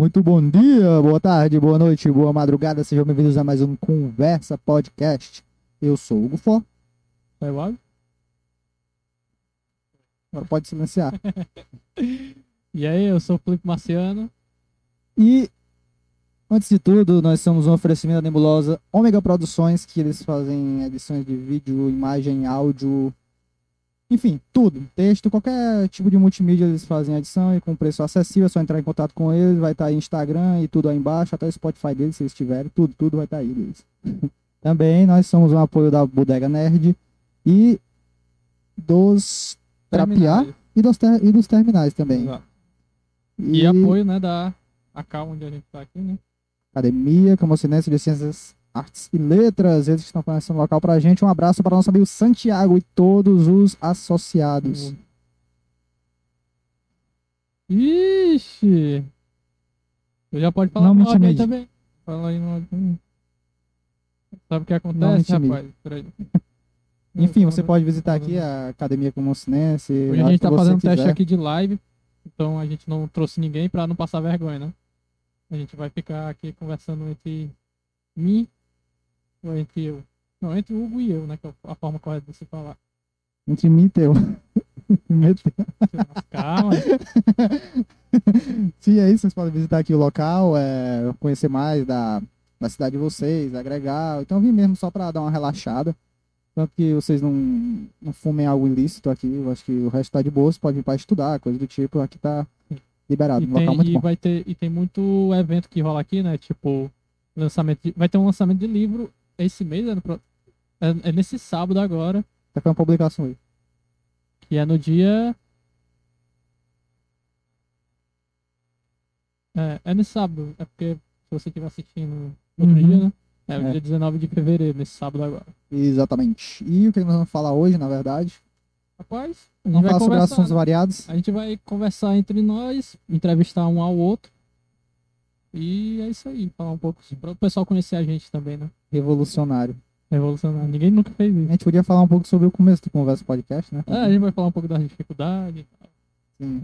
Muito bom dia, boa tarde, boa noite, boa madrugada. Sejam bem-vindos a mais um Conversa Podcast. Eu sou o Hugo Fó. Vai lá? Agora pode silenciar. E aí, eu sou o Felipe Marciano. E, antes de tudo, nós somos um oferecimento da Nebulosa Ômega Produções, que eles fazem edições de vídeo, imagem, áudio, enfim, tudo. Texto, qualquer tipo de multimídia eles fazem edição e com preço acessível. É só entrar em contato com eles. Vai estar aí Instagram e tudo aí embaixo, até o Spotify deles, se eles tiverem. Tudo, tudo vai estar aí deles. Também nós somos um apoio da Bodega Nerd e dos Trapiá e dos, ter- e dos terminais também. Exato. E, apoio, né, da ACA, onde a gente tá aqui, né? Academia Camocinense de Ciências, Artes e Letras, eles que estão fornecendo o local pra gente. Um abraço para o nosso amigo Santiago e todos os associados. Ixi! Tu já pode falar Não me no aí também. Fala aí no também. Sabe o que acontece, rapaz? Peraí. Enfim, você pode visitar aqui a Academia Camocinense. Hoje a gente tá fazendo teste quiser. aqui de live, então a gente não trouxe ninguém pra não passar vergonha, né? A gente vai ficar aqui conversando entre mim ou entre eu. Não, entre o Hugo e eu, né? Que é a forma correta de se falar. Entre mim e teu. Calma. Sim, é isso. Vocês podem visitar aqui o local, é, conhecer mais da, da cidade de vocês, agregar. Então, eu vim mesmo só pra dar uma relaxada. Tanto que vocês não, não fumem algo ilícito aqui. Eu acho que o resto tá de boa. Você pode vir pra estudar, coisa do tipo. Aqui tá liberado. E Um local tem, muito e bom. vai ter e tem muito evento que rola aqui, né? Tipo, lançamento de- vai ter um lançamento de livro esse mês, é, no é- é nesse sábado agora, Tá com uma publicação aí. que é no dia É, é nesse sábado, é porque se você estiver assistindo no outro Uhum. dia, né? É, o É. dia 19 de fevereiro, nesse sábado agora. Exatamente. E o que nós vamos falar hoje, na verdade? Rapaz, Vamos falar sobre assuntos né? variados. A gente vai conversar entre nós, entrevistar um ao outro. E é isso aí, falar um pouco para o pessoal conhecer a gente também, né? Revolucionário. Revolucionário. Ninguém nunca fez A isso. gente podia falar um pouco sobre o começo do Conversa Podcast, né? É, a gente vai falar um pouco das dificuldades. e tal. Sim.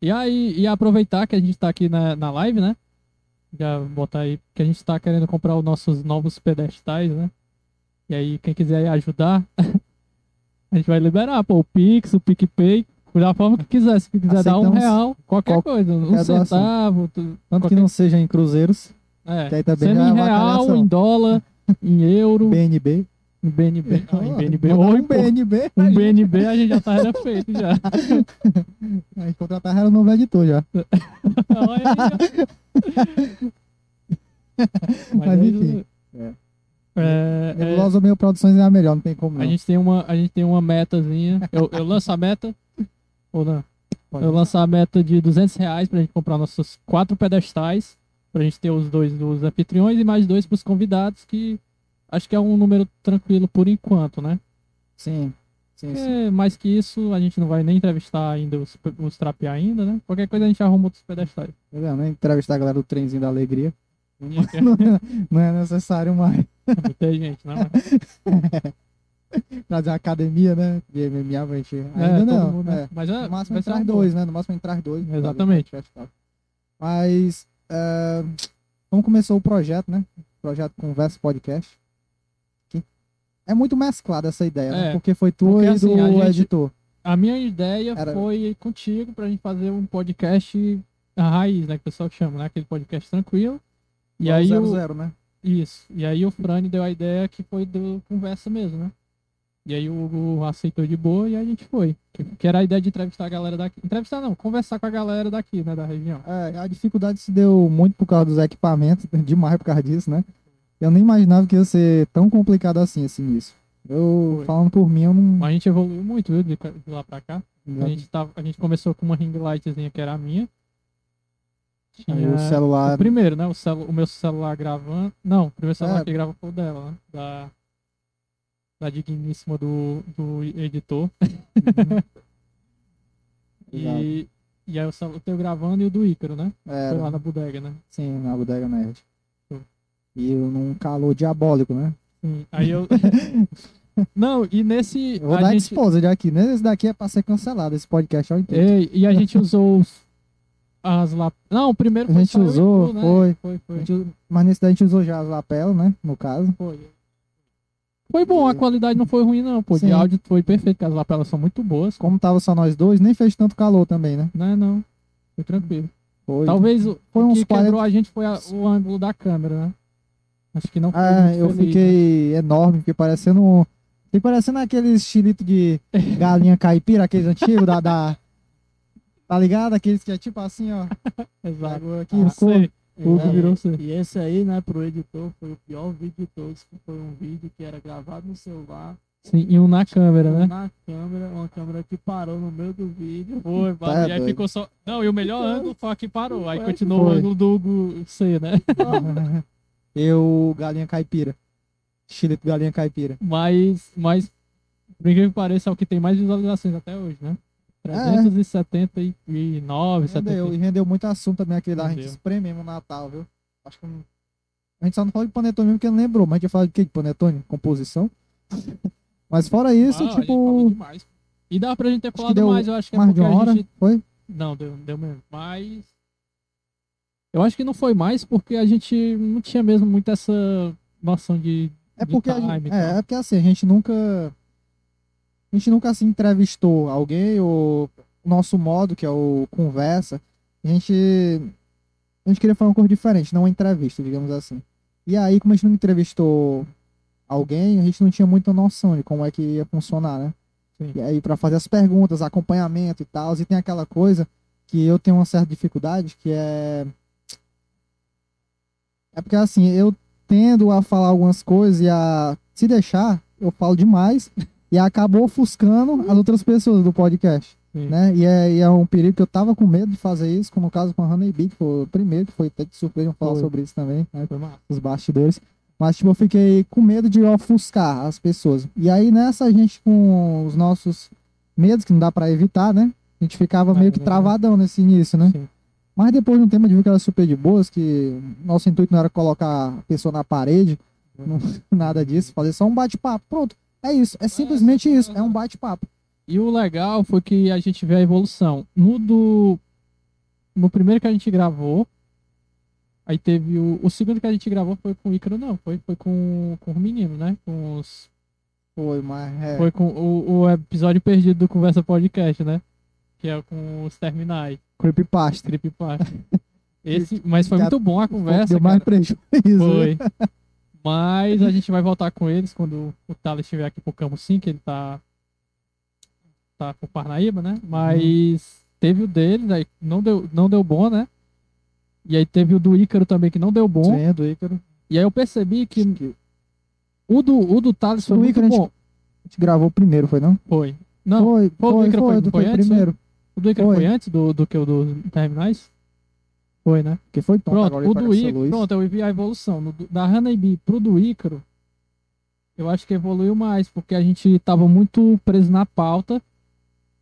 E aí, e aproveitar que a gente tá aqui na, na live, né? Já botar aí, que a gente tá querendo comprar os nossos novos pedestais, né? E aí, quem quiser ajudar, a gente vai liberar, pô, o Pix, o PicPay, da forma que quiser. Se quiser dar um Aceitamos real, qualquer qual- coisa, um doação. centavo, tu- Tanto que qualquer- não seja em cruzeiros, é, que aí também sendo já é em real, em dólar, em euro, BNB. em BNB, ah, em BNB, ou um BNB. um. BNB a gente já tá era feito já. A gente contratar ela no novo editor já. Ó. Mas aí, enfim. É, é, Nebulosa Meio Produções é a melhor, não tem como não. a, gente tem uma, a gente tem uma metazinha. Eu, eu lanço a meta. Ou não? Pode Eu lanço a meta de 200 reais pra gente comprar nossos quatro pedestais. Pra gente ter os dois dos anfitriões e mais dois pros convidados, que acho que é um número tranquilo por enquanto, né? Sim. Sim, sim. Mais que isso, a gente não vai nem entrevistar ainda os, os trapear ainda, né? Qualquer coisa a gente arruma outros pedestais. Tá vendo, né? Entrevistar a galera do trenzinho da alegria. Não é necessário mais. Muita gente, né? Mas- Trazer uma academia, né? De MMA pra gente. Ainda É, não. mundo, né? é. Mas é, No máximo entrar dois, né? No máximo entrar dois. Exatamente. Mas, é, como começou o projeto, né? O projeto Conversa Podcast. é muito mesclado essa ideia, né? É, Porque foi tu e assim, do a gente- editor. A minha ideia Era- foi contigo pra gente fazer um podcast a raiz, né? Que o pessoal chama, né? Aquele podcast tranquilo. E aí zero, o, zero, né? Isso. E aí o Frane deu a ideia que foi do conversa mesmo, né? E aí o Hugo aceitou de boa e a gente foi. Que, era a ideia de entrevistar a galera daqui. Entrevistar não, conversar com a galera daqui, né? Da região. É, a dificuldade se deu muito por causa dos equipamentos, demais por causa disso, né? Eu nem imaginava que ia ser tão complicado assim esse início. Eu, Foi. falando por mim, eu não. A gente evoluiu muito, viu? De, lá pra cá. A gente, tava, a gente começou com uma ring lightzinha que era a minha. Tinha- o celular. O primeiro, né? O, celu o meu celular gravando. Não, o primeiro celular É. que grava foi o dela, né? Da, da digníssima do, do editor. E, e aí o, celu- o teu gravando e o do Ícaro, né? É, Foi lá na bodega, né? sim, na bodega nerd. E eu num calor diabólico, né? Sim. Aí eu. Não, e nesse. Eu vou a dar gente... exposed aqui, né? Esse daqui é pra ser cancelado, esse podcast é o inteiro. Ei, e a gente usou os. as lap... Não, o primeiro A foi gente só eu e usou, né? foi. Foi, A foi. gente- mas nesse daí a gente usou já as lapelas, né? No caso. Foi. Foi bom, a qualidade não foi ruim, não, pô. De Sim. áudio foi perfeito, porque as lapelas são muito boas. Como tava só nós dois, nem fez tanto calor também, né? Não é, não. Foi tranquilo. Foi. Talvez o, Foi o que 40 quebrou a gente foi a- o ângulo da câmera, né? Acho que não foi Ah, eu feliz, né? fiquei enorme, fiquei parecendo. um- Fiquei parecendo aquele estilito de galinha caipira, aqueles antigos da, da. Tá ligado? Aqueles que é tipo assim, ó. né? Exato. Aqui, Ah, O que É, virou. E esse aí, né, pro editor, foi o pior vídeo de todos, que foi um vídeo que era gravado no celular, Sim, e um na câmera, né? na câmera, uma câmera que parou no meio do vídeo. Foi, Tá e aí doido. ficou só. Não, e o melhor ângulo foi aqui parou. Aí Foi. continuou o Foi. ângulo do Hugo C, né? Eu, galinha caipira. Estilito galinha caipira. Mas, mas, por incrível que pareça, é o que tem mais visualizações até hoje, né? É. 379, Rendeu, 70. e rendeu muito assunto também aquele da gente Rendeu. espremer no Natal, viu? Acho que A gente só não falou de panetone mesmo porque não lembrou, mas a gente ia falar de quê? De panetone? Composição? mas fora isso, Ah, a gente falou tipo. E dá pra gente ter falado deu mais, eu acho que é Mais porque de uma a hora? gente. Foi? Não, deu, deu mesmo. Mas. Eu acho que não foi mais porque a gente não tinha mesmo muito essa noção de. É de porque, a time gente, é, é porque assim, a gente nunca. A gente nunca assim entrevistou alguém, ou o nosso modo, que é o conversa, a gente. A gente queria falar uma coisa diferente, não uma entrevista, digamos assim. E aí, como a gente não entrevistou alguém, a gente não tinha muita noção de como é que ia funcionar, né? Sim. E aí, pra fazer as perguntas, acompanhamento e tal, e tem aquela coisa que eu tenho uma certa dificuldade, que é. É porque assim, eu tendo a falar algumas coisas e a se deixar, eu falo demais e acabou ofuscando as outras pessoas do podcast, Sim. né? E é, e é um perigo que eu tava com medo de fazer isso, como no caso com a Honey Bee, que foi o primeiro, que foi até de surpresa falar Foi. sobre isso também, né? Foi massa. Os bastidores. Mas, tipo, eu fiquei com medo de ofuscar as pessoas. E aí, nessa, a gente com os nossos medos, que não dá pra evitar, né? A gente ficava É, meio que verdade. travadão nesse início, né? Sim. Mas depois de um tempo gente viu que era super de boas, que nosso intuito não era colocar a pessoa na parede, não- nada disso, fazer só um bate-papo. Pronto, é isso, é simplesmente isso, é um bate-papo. E o legal foi que a gente vê a evolução. No do. No primeiro que a gente gravou. Aí teve o. O segundo que a gente gravou foi com o Ícaro, não. Foi, foi com, com o menino, né? Com os. Foi, mas é. Foi com o, o episódio perdido do Conversa Podcast, né? Que é com os terminais. Creepypasta. Creepypasta. Esse, mas foi muito bom a conversa. Deu mais cara. prejuízo. né? Foi. Mas a gente vai voltar com eles quando o Thales estiver aqui pro Campo 5, ele tá. Tá por Parnaíba, né? Mas teve o deles, aí não deu, não deu bom, né? E aí teve o do Ícaro também que não deu bom. Sim, é do Ícaro. E aí eu percebi que Que o do, o do Thales foi O muito Ícaro a gente- bom. a gente gravou primeiro, foi não? Foi. Não, foi, foi o foi, Ícaro, foi, foi- do- foi foi antes, primeiro. o do Ícaro foi. antes do, do que o do Terminais? Foi, né? Que foi tonto Pronto, o do Ícaro, pronto, eu vi a evolução. No do- da Hanabi pro do Ícaro, eu acho que evoluiu mais, porque a gente tava muito preso na pauta.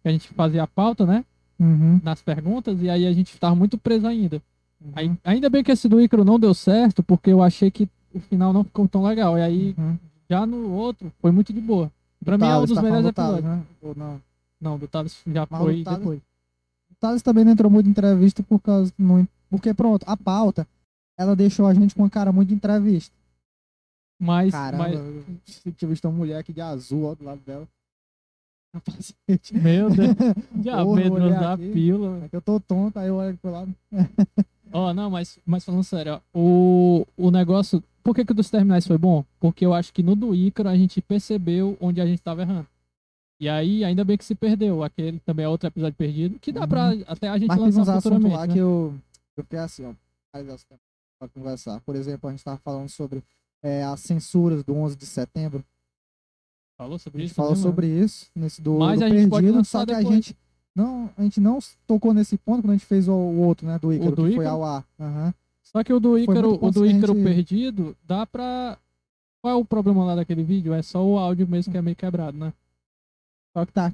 A gente fazia a pauta, né? Uhum. Nas perguntas, e aí a gente tava muito preso ainda. Uhum. Aí, ainda bem que esse do Ícaro não deu certo, porque eu achei que o final não ficou tão legal. E aí, Uhum. já no outro, foi muito de boa. Pra mim é um Thales, dos tá melhores do Thales, episódios. né? Ou não? Não, do Thales já Mas foi Thales- depois. O Thales também não entrou muito em entrevista por causa. Não, porque, pronto, a pauta, ela deixou a gente com uma cara muito entrevista. Mas, Caramba, mas eu tinha visto uma mulher aqui de azul ó, do lado dela. Capacete. meu Deus, já olhar da aqui. pílula. velho. É que eu tô tonto, aí eu olho pro lado. Ó, não, mas, mas falando sério, ó, o, o negócio. Por que, que o dos terminais foi bom? Porque eu acho que no do Ícaro a gente percebeu onde a gente tava errando. E aí, ainda bem que se perdeu. Aquele também é outro episódio perdido. Que dá Uhum. pra até a gente Mas lançar futuramente. lá né? que eu, eu fiquei assim, ó. Pra conversar. Por exemplo, a gente tava falando sobre é, as censuras do 11 de setembro. Falou A sobre gente isso? falou lembro. sobre isso, nesse do, Mas do a gente pode perdido, lançar só que a gente não, a gente não tocou nesse ponto quando a gente fez o, o outro, né, do Ícaro, do que foi ao ar. Aham. Só que o do Ícaro, o do Ícaro perdido, dá pra. Qual é o problema lá daquele vídeo? É só o áudio mesmo que é meio quebrado, né? Só que tá.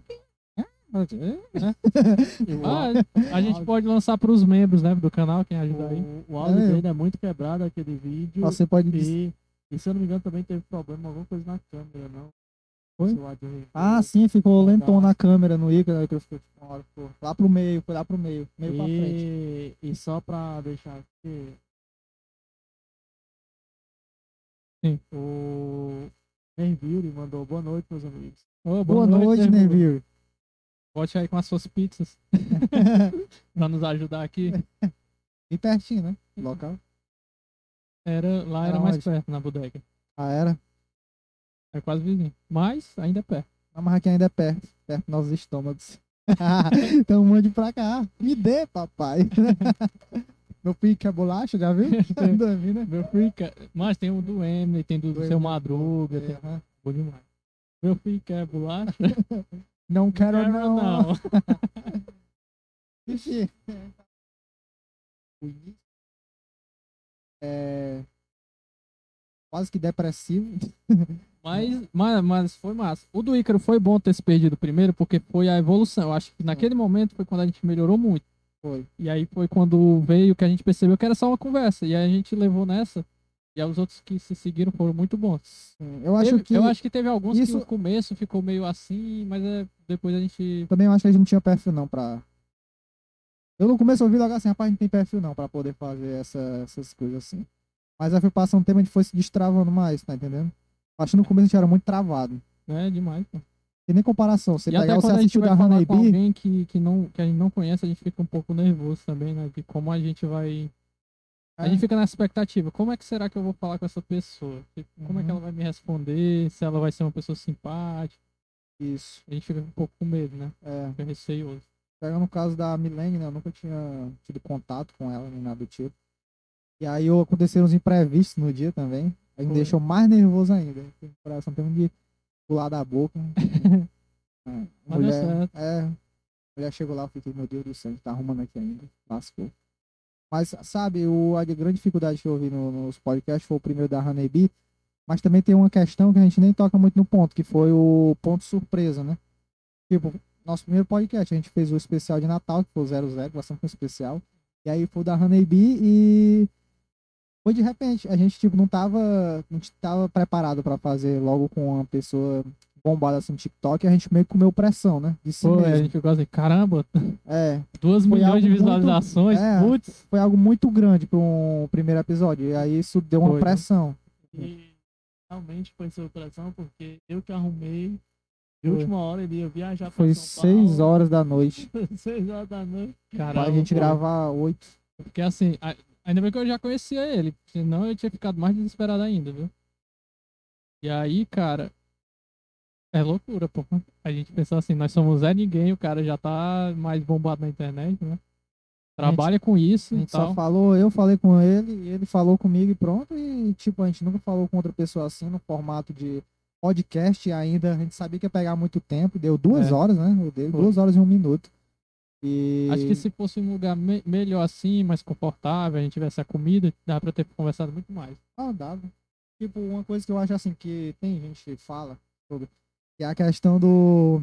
a gente pode lançar pros membros, né, do canal, quem ajudar aí. o, o áudio É, dele é muito quebrado, aquele vídeo. Você pode. E, e se eu não me engano também teve problema, alguma coisa na câmera, não? Foi? Seu áudio aí. Ah, sim, ficou Legal. lentão na câmera, no aí que eu fiquei, tipo, uma hora ficou lá pro meio, foi lá pro meio, meio pra frente. E, e só pra deixar aqui. Sim. O Nerville mandou boa noite, meus amigos. Ô, Boa noite, Nervil. Neville. Volte aí com as suas pizzas pra nos ajudar aqui. e pertinho, né? Local. Era, lá Era era mais onde? perto, na bodega. Ah, era? É quase vizinho. Mas ainda é perto. A marquinha ainda é perto, perto dos nossos estômagos. então mande pra cá. Me dê, papai. Meu filho quer bolacha, já viu? Dormindo, né? Meu filho quer... Mas tem o do Emily, tem do, Do seu. Madruga. É, Tem... Bom demais. Meu filho quer bolacha? Não quero, Quero não. Ixi. É... Quase que depressivo. Mas, mas, mas foi massa. O do Ícaro foi bom ter se perdido primeiro, porque foi a evolução. Eu acho que naquele momento foi quando a gente melhorou muito. Foi. E aí foi quando veio que a gente percebeu que era só uma conversa. E aí a gente levou nessa. E os outros que se seguiram foram muito bons. Sim, Eu acho Teve- que. eu acho que teve alguns isso- que no começo ficou meio assim, mas é, depois a gente. Também eu acho que a gente não tinha perfil não pra. Eu no começo ouvi logo assim, rapaz, não tem perfil não pra poder fazer essa- essas coisas assim. Mas aí foi passando o tempo, a gente foi se destravando mais, tá entendendo? Acho que no começo a gente era muito travado. É demais, pô. Tem nem comparação. Você e pegar você quando a gente assistiu da Honey Bee, alguém que, que, não, que a gente não conhece, a gente fica um pouco nervoso também, né? De como a gente vai. A É. gente fica na expectativa. Como é que será que eu vou falar com essa pessoa? Como é que Uhum. ela vai me responder? Se ela vai ser uma pessoa simpática? Isso. A gente fica um pouco com medo, né? É. Fica receioso. Pegando no caso da Milene, né? Eu nunca tinha tido contato com ela, nem nada do tipo. E aí aconteceram uns imprevistos no dia também. Aí me deixou mais nervoso ainda. O coração tem um de pular da boca. É, mulher, é, mulher chegou lá, eu fiquei, meu Deus do céu, a gente tá arrumando aqui ainda. Lascou. Mas, sabe, o, a grande dificuldade que eu vi no- nos podcasts foi o primeiro da Honeybee, mas também tem uma questão que a gente nem toca muito no ponto, que foi o ponto surpresa, né? Tipo, nosso primeiro podcast, a gente fez o especial de Natal, que foi o 00, bastante um especial. E aí foi o da Honeybee e foi de repente. A gente, tipo, não tava, não tava preparado pra fazer logo com uma pessoa bombada assim no TikTok, a gente meio que comeu pressão, né? De si Pô, a mesmo. gente ficou assim, caramba, É, duas milhões de algo muito- visualizações, é. putz. foi algo muito grande para um primeiro episódio. E aí isso deu uma Foi. pressão. E realmente foi surpressão, porque eu que arrumei. De última hora ele ia viajar pra Foi São seis Paulo. horas da noite. seis horas da noite. Pra Caramba, gente pô. gravar oito. Porque assim, a- ainda bem que eu já conhecia ele, senão eu tinha ficado mais desesperado ainda, viu? E aí, cara, é loucura, pô. A gente pensou assim, nós somos Zé Ninguém, o cara já tá mais bombado na internet, né? Trabalha com isso A gente só falou, eu falei com ele, ele falou comigo e pronto. E tipo, a gente nunca falou com outra pessoa assim no formato de podcast ainda. A gente sabia que ia pegar muito tempo. Deu duas É. horas, né? Eu dei Foi. duas horas e um minuto. E Acho que se fosse um lugar me- melhor assim, mais confortável, a gente tivesse a comida, dá pra ter conversado muito mais. Ah, dava. Tipo, uma coisa que eu acho assim, que tem gente que fala sobre, é a questão do.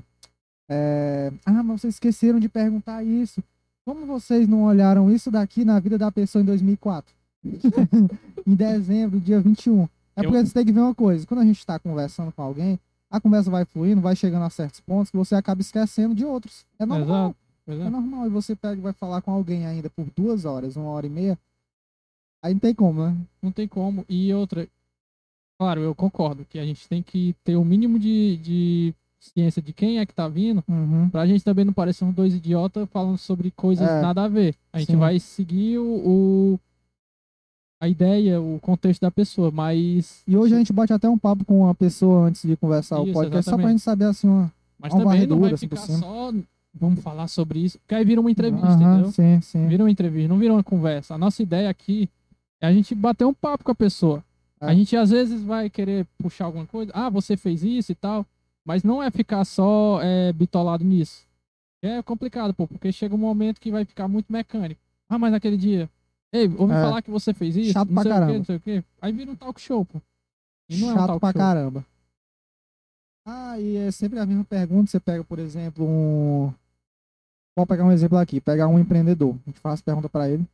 é, Ah, mas vocês esqueceram de perguntar isso. Como vocês não olharam isso daqui na vida da pessoa em 2004? em dezembro, dia 21. É Eu- porque você tem que ver uma coisa. Quando a gente está conversando com alguém, a conversa vai fluindo, vai chegando a certos pontos que você acaba esquecendo de outros. É normal. Exato. É. É normal. E você pega e vai falar com alguém ainda por duas horas, uma hora e meia. Aí não tem como, né? Não tem como. E outra, claro, eu concordo que a gente tem que ter o mínimo de, de ciência de quem é que tá vindo, Uhum. pra gente também não parecer uns dois idiotas falando sobre coisas É. nada a ver. A gente Sim. vai seguir o, o- a ideia, o contexto da pessoa, mas E hoje a gente bate até um papo com uma pessoa antes de conversar o Isso, podcast, só pra exatamente. gente saber assim uma. mas uma também não vai assim, ficar cima. só vamos falar sobre isso, porque aí vira uma entrevista, Aham, entendeu? Sim, sim. Vira uma entrevista, não vira uma conversa. A nossa ideia aqui é a gente bater um papo com a pessoa. A gente às vezes vai querer puxar alguma coisa. Ah, você fez isso e tal. Mas não é ficar só é, bitolado nisso. É complicado, pô, porque chega um momento que vai ficar muito mecânico. Ah, mas naquele dia. Ei, ouvi É. falar que você fez isso. Chato não pra sei o caramba. quê, não sei o quê. Aí vira um talk show, pô. E não é um Chato pra show. caramba. Ah, e é sempre a mesma pergunta. Você pega, por exemplo, um. Vamos pegar um exemplo aqui. Pegar um empreendedor. A gente faz pergunta pra ele.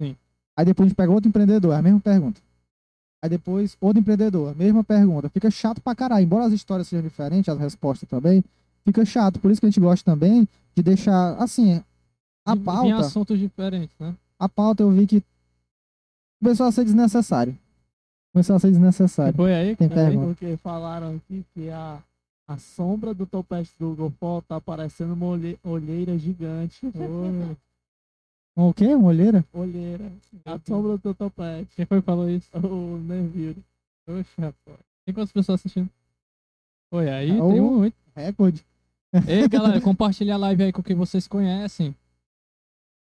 Sim. Aí depois a gente pega outro empreendedor. É a mesma pergunta. Aí depois, outro empreendedor, mesma pergunta. Fica chato pra caralho. Embora as histórias sejam diferentes, as respostas também, fica chato. Por isso que a gente gosta também de deixar, assim, a E- pauta, assuntos diferentes, né? a pauta eu vi que começou a ser desnecessário. Começou a ser desnecessário. Foi aí? Tem que aí? pergunta. Porque falaram aqui que a, a sombra do topete do GoPro tá parecendo uma olhe- olheira gigante. Um O quê? Uma olheira? olheira. A sombra do topete. Quem foi que falou isso? O Neville. Oxe, rapaz. Tem quantas pessoas assistindo? Foi aí, Ah, tem ô. muito. Recorde. Ei, galera, compartilha a live aí com quem vocês conhecem.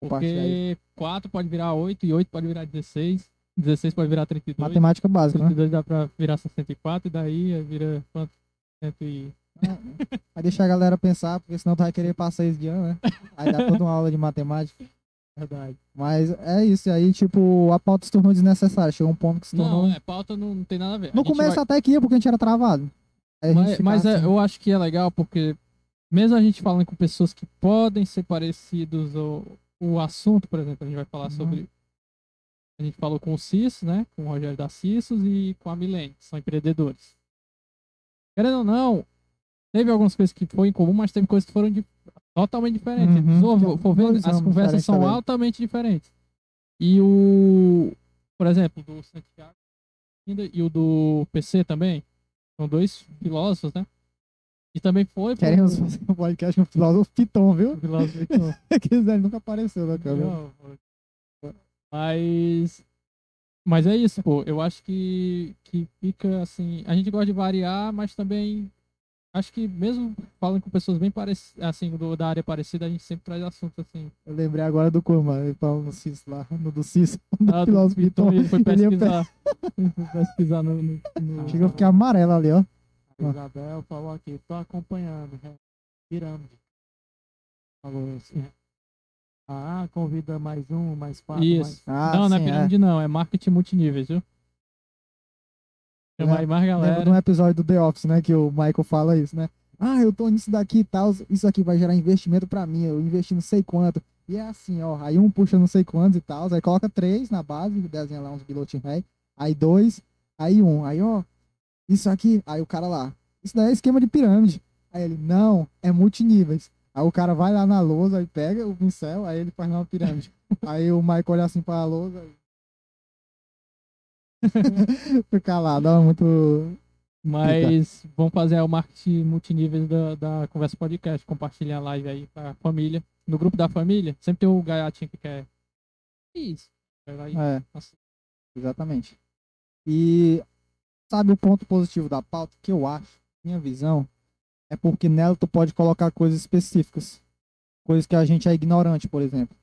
Porque 4 pode virar 8 e 8 pode virar 16. 16 pode virar 32. Matemática básica, né? 32 dá pra virar 64 e daí vira quanto? 100 e... Vai deixar a galera pensar, porque senão tu vai querer passar esse de ano, né? Aí dá toda uma aula de matemática. Verdade. Mas é isso. E aí, tipo, a pauta se tornou desnecessária. Chegou um ponto que se tornou. Não, é, pauta não, não tem nada a ver. A No gente começo vai- até que ia, porque a gente era travado. Aí a gente Mas, mas é, assim, eu acho que é legal porque, mesmo a gente falando com pessoas que podem ser parecidos, ou o assunto, por exemplo, a gente vai falar Uhum. sobre. A gente falou com o Cis, né? Com o Rogério da Cissos e com a Milene, que são empreendedores. Querendo ou não, teve algumas coisas que foram em comum, mas teve coisas que foram de- totalmente diferentes. Uhum. Se for- for ver, as conversas são também. altamente diferentes. E o. Por exemplo, do Santiago e o do PC também. São dois filósofos, né? E também foi. Queremos fazer um podcast com o filósofo Piton, viu? filósofo então. Quiser, ele nunca apareceu na câmera. Mas. Mas é isso, pô. Eu acho que, que fica assim. A gente gosta de variar, mas também. Acho que mesmo falando com pessoas bem parecidas, assim, do, da área parecida, a gente sempre traz assuntos assim. Eu lembrei agora do Kurma, ele falando no Cis lá, no do Cis, do Ah, do filósofo Piton, Piton. ele foi pesquisar. Ele foi pesquisar no. no, no- Chega a ficar amarelo ali, ó. A Isabel falou aqui, tô acompanhando. né? Pirâmide. Falou assim. Ah, convida mais um, mais quatro, Isso. Ah, não, não é sim, pirâmide, não. É marketing multiníveis, viu? Chama aí mais Lembra galera. de um episódio do The Office, né? Que o Michael fala isso, né? Ah, eu tô nisso daqui e tal, isso aqui vai gerar investimento pra mim, eu investi não sei quanto. E é assim, ó, aí um puxa não sei quantos e tal, aí coloca três na base, desenha lá uns bilhões ré, aí dois, aí um, aí ó, isso aqui, aí o cara lá, isso daí é esquema de pirâmide. Aí ele, não, é multiníveis. Aí o cara vai lá na lousa, aí pega o pincel, aí ele faz uma pirâmide. aí o Michael olha assim pra lousa. Fica lá, dá muito. Mas vamos fazer o marketing multiníveis da, da Conversa Podcast. Compartilha a live aí pra família. No grupo da família, sempre tem o gaiatinho que quer. Isso. É. Nossa. Exatamente. E sabe o ponto positivo da pauta que eu acho, minha visão, é porque nela tu pode colocar coisas específicas. Coisas que a gente é ignorante, por exemplo.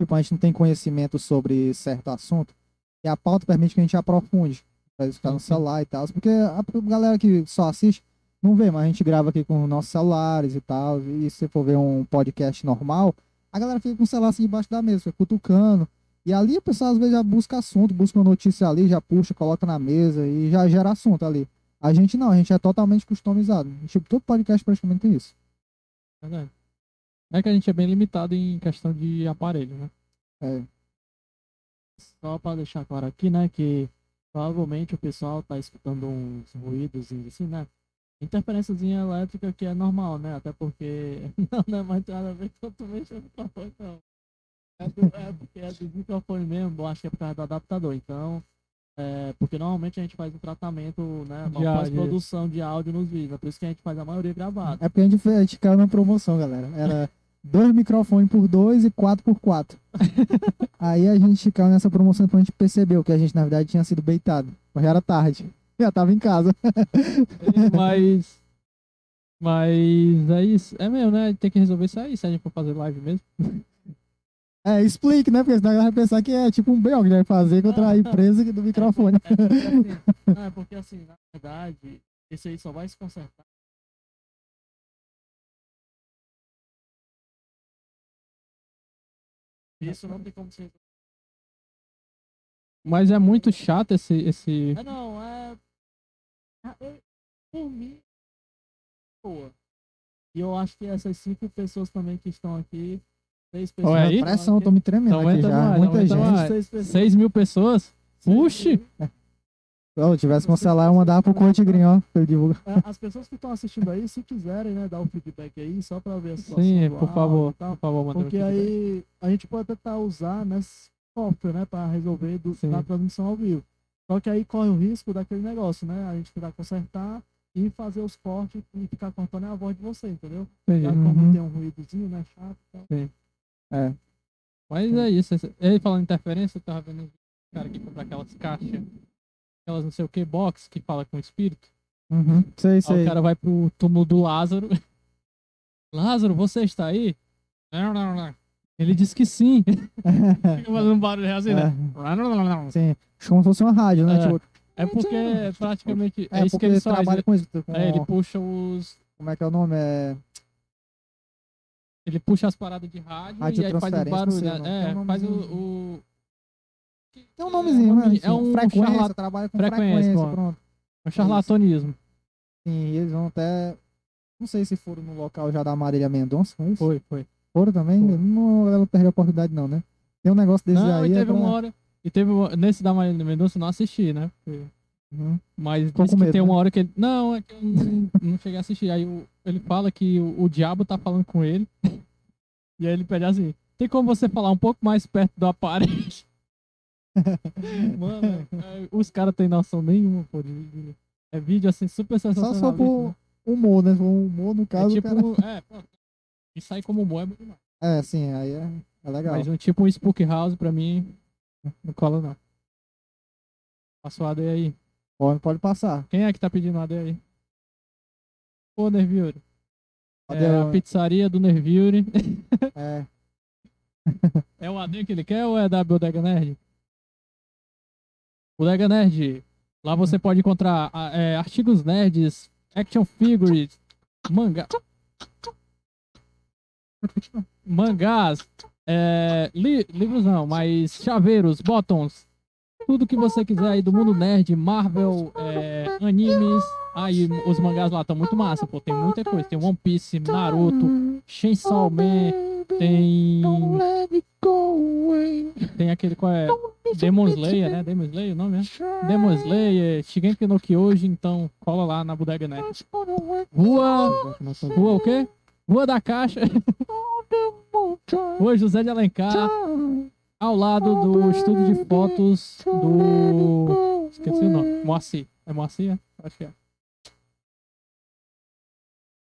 Tipo, a gente não tem conhecimento sobre certo assunto. E a pauta permite que a gente aprofunde. Pra ficar no sim. celular e tal. Porque a galera que só assiste não vê, mas a gente grava aqui com nossos celulares e tal. E se for ver um podcast normal, a galera fica com o celular assim debaixo da mesa, fica cutucando. E ali o pessoal às vezes já busca assunto, busca uma notícia ali, já puxa, coloca na mesa e já gera assunto ali. A gente não, a gente é totalmente customizado. Tipo, todo podcast praticamente tem isso. Verdade. É que a gente é bem limitado em questão de aparelho, né? É. Só pra deixar claro aqui, né, que provavelmente o pessoal tá escutando uns ruídos assim, né? Interferênciazinha elétrica que é normal, né? Até porque não, não é mais nada a ver com no microfone, não. É, do, é porque é do microfone mesmo, acho que é por causa do adaptador. Então, é, porque normalmente a gente faz um tratamento, né? Uma pós-produção de áudio nos vídeos. É por isso que a gente faz a maioria gravada. É porque a gente, a gente caiu na promoção, galera. Era dois microfones por dois e quatro por quatro. Aí a gente caiu nessa promoção quando a gente percebeu que a gente, na verdade, tinha sido beitado. Mas já era tarde. Já tava em casa. Mas. Mas é isso. É mesmo, né? Tem que resolver isso aí se a gente for fazer live mesmo. É, explique, né? Porque senão a galera vai pensar que é tipo um B.O. que vai fazer contra a empresa do microfone. É porque, assim, não, é porque assim, na verdade, esse aí só vai se consertar. Isso não tem como ser. Mas é muito chato esse. esse... É não, é. é- eu- Por mim. Boa. E eu acho que essas cinco pessoas também que estão aqui. Seis pessoas. Olha aí. Pressão, aqui, tô me tremendo Não aqui já. mais, Muita não aguenta gente. seis. 6 mil pessoas? Puxe! Se eu tivesse com celular, eu mandava pro Corte Tigrinho, ó, pra ele divulgar. É, As pessoas que estão assistindo aí, se quiserem, né, dar o feedback aí, só pra ver a situação Sim, por favor. tal. Por favor, manda um Porque aí a gente pode tentar usar nesse software, né, pra resolver do, Sim. na transmissão ao vivo. Só que aí corre o risco daquele negócio, né? A gente tentar consertar e fazer os cortes e ficar cortando a voz de você, entendeu? Entendi. Já Uhum. tem um ruídozinho, né, chato e tal. É. Mas é isso. E aí, falando interferência, eu tava vendo um cara que compra aquelas caixas, aquelas não sei o que, box, que fala com o espírito. Uhum. Sei, Aí sei. o cara vai pro túmulo do Lázaro. Lázaro, você está aí? Ele disse que sim. Fica fazendo um barulho assim, né? É, sim. Como se fosse uma rádio, né? É. Tipo, É porque é praticamente. É, é, isso porque que ele faz. trabalha com isso. Com, é, ele puxa os. Como é que é o nome? É Ele puxa as paradas de rádio, e aí faz sei o. Tem É, faz o. o... Tem um nomezinho, é, né? nome- Enfim, é um frequência, trabalha com frequência, frequência, pronto. é um charlatanismo. Sim, eles vão até. Não sei se foram no local já da Marília Mendonça, é isso? Foi, foi. Foram também? Foi. Não, ela perdeu a oportunidade, não, né? Tem um negócio desse Não, aí. e é teve pra- uma hora. E teve nesse da Marília Mendonça eu não assisti, né? Porque- Uhum. Mas Ficou medo, tem né? uma hora que ele. Não, é que eu não, não cheguei a assistir. Aí o- ele fala que o, o diabo tá falando com ele. E aí ele pede assim: tem como você falar um pouco mais perto do aparelho? Mano, é, os caras têm noção nenhuma, pô. de- é vídeo assim super Só sensacional. só por humor, né? O humor, no É caso. tipo. cara... É, pô, e sai como humor é muito demais. É, sim, aí é, é legal. Mas um tipo um Spook House pra mim não cola não. Passa o AD aí. Pode, pode passar. Quem é que tá pedindo AD aí? Ô, Nerviuri. É o- a pizzaria do Nerviuri. É, É o AD que ele quer ou é da Bodega Nerd? Bodega Nerd. Lá você pode encontrar é, artigos nerds, action figures, manga... mangás, é, li- livros não, mas chaveiros, bottoms, tudo que você quiser aí do mundo nerd, Marvel, é, animes. Aí os mangás lá estão muito massa, pô. Tem muita coisa. Tem One Piece, Naruto, Chainsaw Man, tem. Tem aquele qual é? Demon Slayer, né? Demon Slayer o nome, né? Demon Slayer, Shigeki no Kyoji, então cola lá na Bodega Net. Rua. Rua o quê? Rua da Caixa. Rua José de Alencar, ao lado do estúdio de fotos do. Esqueci o nome. Moacir. É Moacir? é? Acho que é.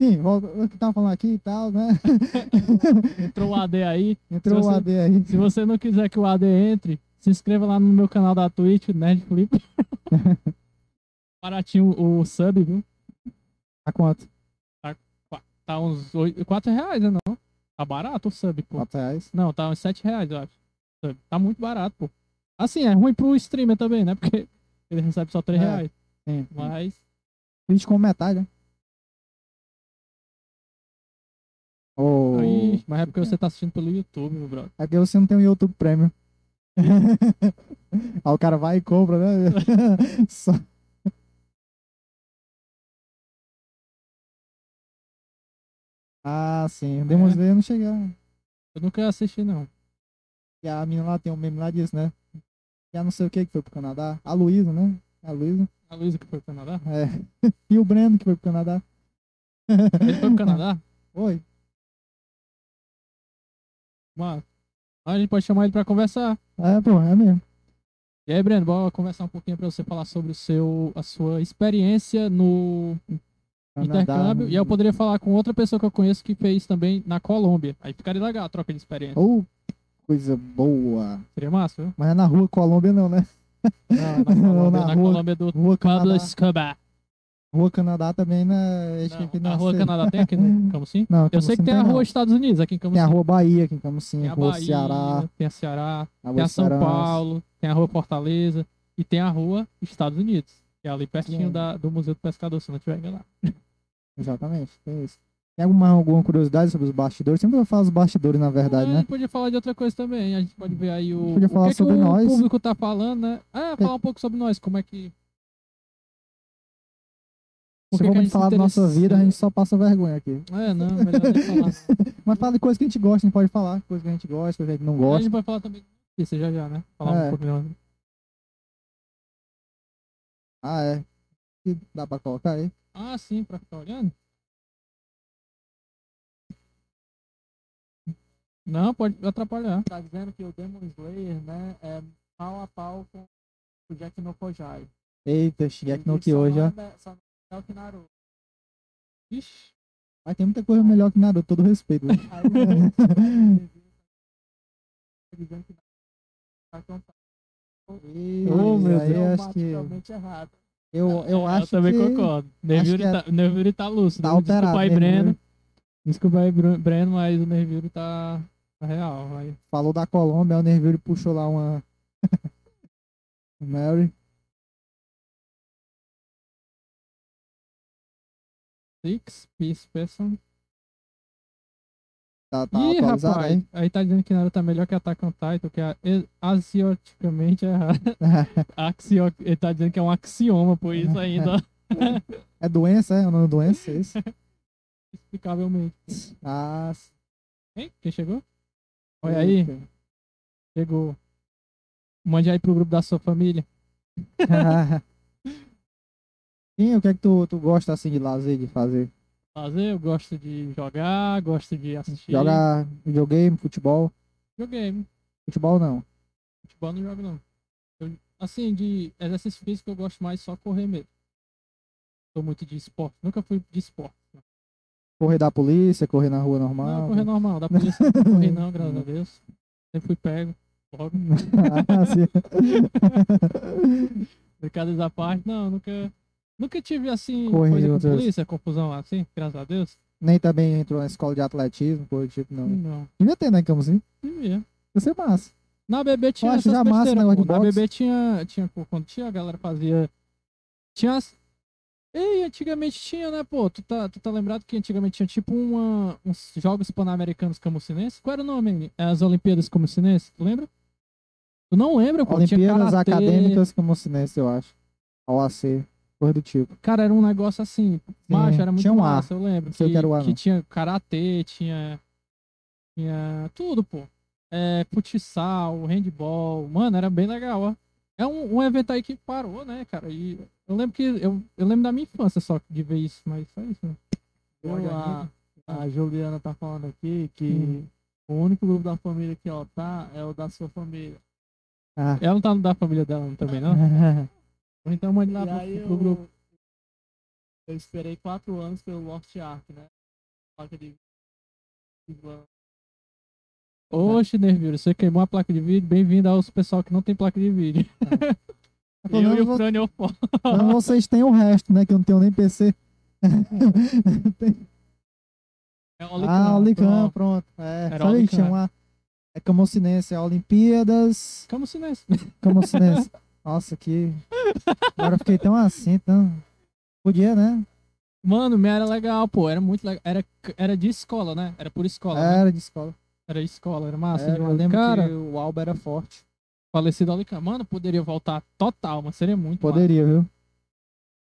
Sim, o que tava falando aqui e tal, né? Entrou o AD aí. Entrou Se o você- AD aí. Se você não quiser que o AD entre, se inscreva lá no meu canal da Twitch, Nerd Flip. Baratinho o sub, viu? A quanto? Tá uns 8, 4 reais, né? Não. Tá barato o sub, pô. 4 reais. Não, tá uns 7 reais, eu acho. Tá muito barato, pô. Assim, é ruim pro streamer também, né? Porque ele recebe só 3 É. reais. Sim. Mas. Twitch com metade, né? Oh, Aí, mas é porque você tá assistindo pelo YouTube, meu brother. é porque você não tem um YouTube Premium. Aí o cara vai e compra, né? Só- Ah, sim. Demon É. Slayer não chegar. Eu nunca assisti, não. E a menina lá tem um meme lá disso, né? E a não sei o que que foi pro Canadá. A Luísa, né? A Luísa. A Luísa que foi pro Canadá. É. E o Breno que foi pro Canadá. Ele foi pro Canadá? Oi. A gente pode chamar ele pra conversar. É, pô, é mesmo. E aí, Breno, bora conversar um pouquinho pra você falar sobre o seu, a sua experiência no Canadá, intercâmbio. né? E eu poderia falar com outra pessoa que eu conheço que fez também na Colômbia. Aí ficaria legal a troca de experiência. Oh, coisa boa. Seria massa, viu? Mas é na rua Colômbia não, né? Não, na Colômbia, na na rua- Colômbia do Rua Pablo. Escobar. Rua Canadá também, né? Que aqui Não, a na Rua Canadá tem aqui no Camusim? Não, Eu sei que tem a não. Rua Estados Unidos aqui em Tem Camusim. a Rua Bahia aqui em Camusim, Tem a Rua Bahia, Ceará, tem a Ceará, a tem a São. Paulo, tem a Rua Fortaleza e tem a Rua Estados Unidos. Que é ali pertinho Sim. da, do Museu do Pescador, se não estiver enganado. Exatamente, tem isso. Tem alguma, alguma curiosidade sobre os bastidores? Sempre eu falo os bastidores, na verdade, a né? gente podia falar de outra coisa também. A gente pode ver aí o, Podia o falar que, sobre que o nós. público tá falando, né? É, falar um pouco sobre nós, como é que. Por Se que que a gente falar da nossa vida, a gente só passa vergonha aqui. É, não, melhor nem falar. Mas fala de coisa que a gente gosta, a gente pode falar. Coisa que a gente gosta, coisa que a gente não A gosta. gente vai falar também disso já já, né? Falar É. um pouquinho. Ah, é. E Dá pra colocar aí? Ah, sim, pra ficar olhando? Não, pode atrapalhar. Tá dizendo que o Demon Slayer, né, é pau a pau com o Jack no Kojai. Eita, Shigeki no Ki só hoje, não ó. me- Só não o que Naruto. Ixi, Mas tem muita coisa melhor que Naruto, todo respeito. né? Que Oh, meu aí Deus. acho que. errado. Eu, eu É, acho também que. concordo. Nerviro que é- tá, Nerviro tá lúcido. Tá alterado. Desculpa aí, né, Breno. Desculpa aí, Breno, mas o Nerviro tá, tá real. Vai. Falou da Colômbia, o Nerviro puxou lá uma. Mary. Six Piece Person. Tá, tá Ih, rapaz. aí. Aí tá dizendo que Naruto é melhor que Attack on Titan, que é e- axioticamente errado. Axio... Ele tá dizendo que é um axioma, por isso ainda, é doença, é? É o nome doença? É isso? explicavelmente. Ah. Hein? Quem chegou? Olha aí, chegou. Mande aí pro grupo da sua família. Sim, o que é que tu, tu gosta assim de lazer, de fazer? Fazer, eu gosto de jogar, gosto de assistir. Jogar videogame, futebol? Videogame. Futebol não. Futebol não jogo, não. Eu- assim, de exercício físico eu gosto mais só correr mesmo. Sou muito de esporte. Nunca fui de esporte. Correr da polícia, correr na rua normal. Não, correr normal. Da polícia não corri não, graças a Deus. Sempre fui pego. Logo. ah, sim. Brincadeiras à parte, não, nunca. Nunca tive assim Corri coisa com outras- polícia, confusão assim, graças a Deus. Nem também entrou na escola de atletismo, coisa do tipo, não. Não. Devia ter, né, como assim? Devia. Ia ser massa. Na BB tinha Eu acho já massa Na boxe. BB tinha, tinha, pô, quando tinha, a galera fazia... Tinha as... Ei, antigamente tinha, né, pô? Tu tá, tu tá lembrado que antigamente tinha tipo uma, uns Jogos Pan-Americanos Camucinenses? Qual era o nome? É As Olimpíadas Camucinenses, tu lembra? Tu não lembra, pô? Tinha Olimpíadas. Acadêmicas como Cinense, eu acho. OAC, coisa do tipo. Cara, era um negócio assim, macho, era muito tinha um massa, eu lembro. Sei que que não. tinha karatê, tinha... Tinha tudo, pô. É, futsal, handball. Mano, era bem legal, ó. É um, um evento aí que parou, né, cara? E eu lembro que. Eu, eu lembro da minha infância só de ver isso, mas só isso, né? A, a Juliana tá falando aqui que Hum. o único grupo da família que ela tá é o da sua família. Ah. Ela não tá no da família dela também, não? Então mande lá e pro, pro eu, grupo. eu esperei quatro anos pelo Lost Ark, né? Placa de Oxe, Nerviro, você queimou a placa de vídeo. Bem-vindo aos pessoal que não tem placa de vídeo. Pelo eu e menos o Frânio pelo menos vocês têm o resto, né? Que eu não tenho nem PC. É o ah, Olicam, pronto. pronto. É, Era sabe Olicam. uma. É Camocinense, é Olimpíadas. Camucinense. Camocinense. Nossa, que. Agora eu fiquei tão assim, tão. Podia, né? Mano, me era legal, pô. Era muito legal. Era, era de escola, né? Era por escola, né? Era de escola. Era escola, era massa. Era, eu lembro Cara, que o Alba era forte. falecido Alicante. Mano, poderia voltar total, mas seria muito massa. Poderia, viu?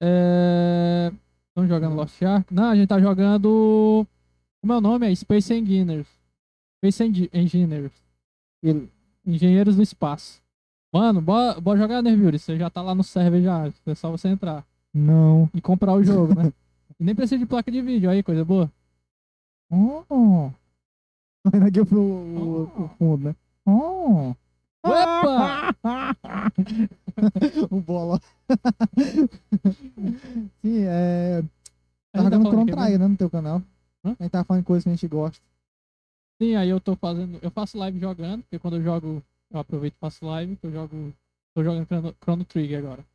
É... Estamos jogando Lost Ark? Não, a gente tá jogando... É o nome? É Space Engineers. Space Engi- Engineers. Engenheiros do Espaço. Mano, bora, bora jogar Nervure. Você já tá lá no server já. É só você entrar Não. e comprar o jogo, né? e nem precisa de placa de vídeo aí, coisa boa. Oh. Vendo aqui pro o, o fundo, né? Oh. Opa! o bola. Sim, é. A Tá jogando Chrono né? Trigger, né? No teu canal. Hã? A gente tá falando coisas que a gente gosta. Sim, aí eu tô fazendo. Eu faço live jogando, porque quando eu jogo, eu aproveito e faço live, que eu jogo. Tô jogando Chrono, Chrono Trigger agora.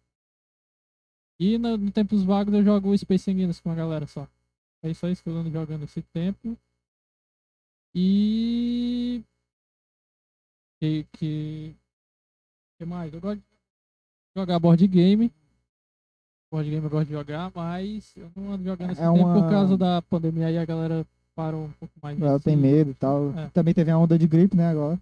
E no, no tempos vagos eu jogo Space Engineers com a galera só. É só isso que eu ando jogando esse tempo. E. Que. Que, que mais? Eu gosto de jogar board game. Board game eu gosto de jogar, mas eu não ando jogando esse É tempo por uma- causa da pandemia aí a galera parou um pouco mais Ela disso tem e- medo e tal. É. Também teve a onda de gripe, né? Agora.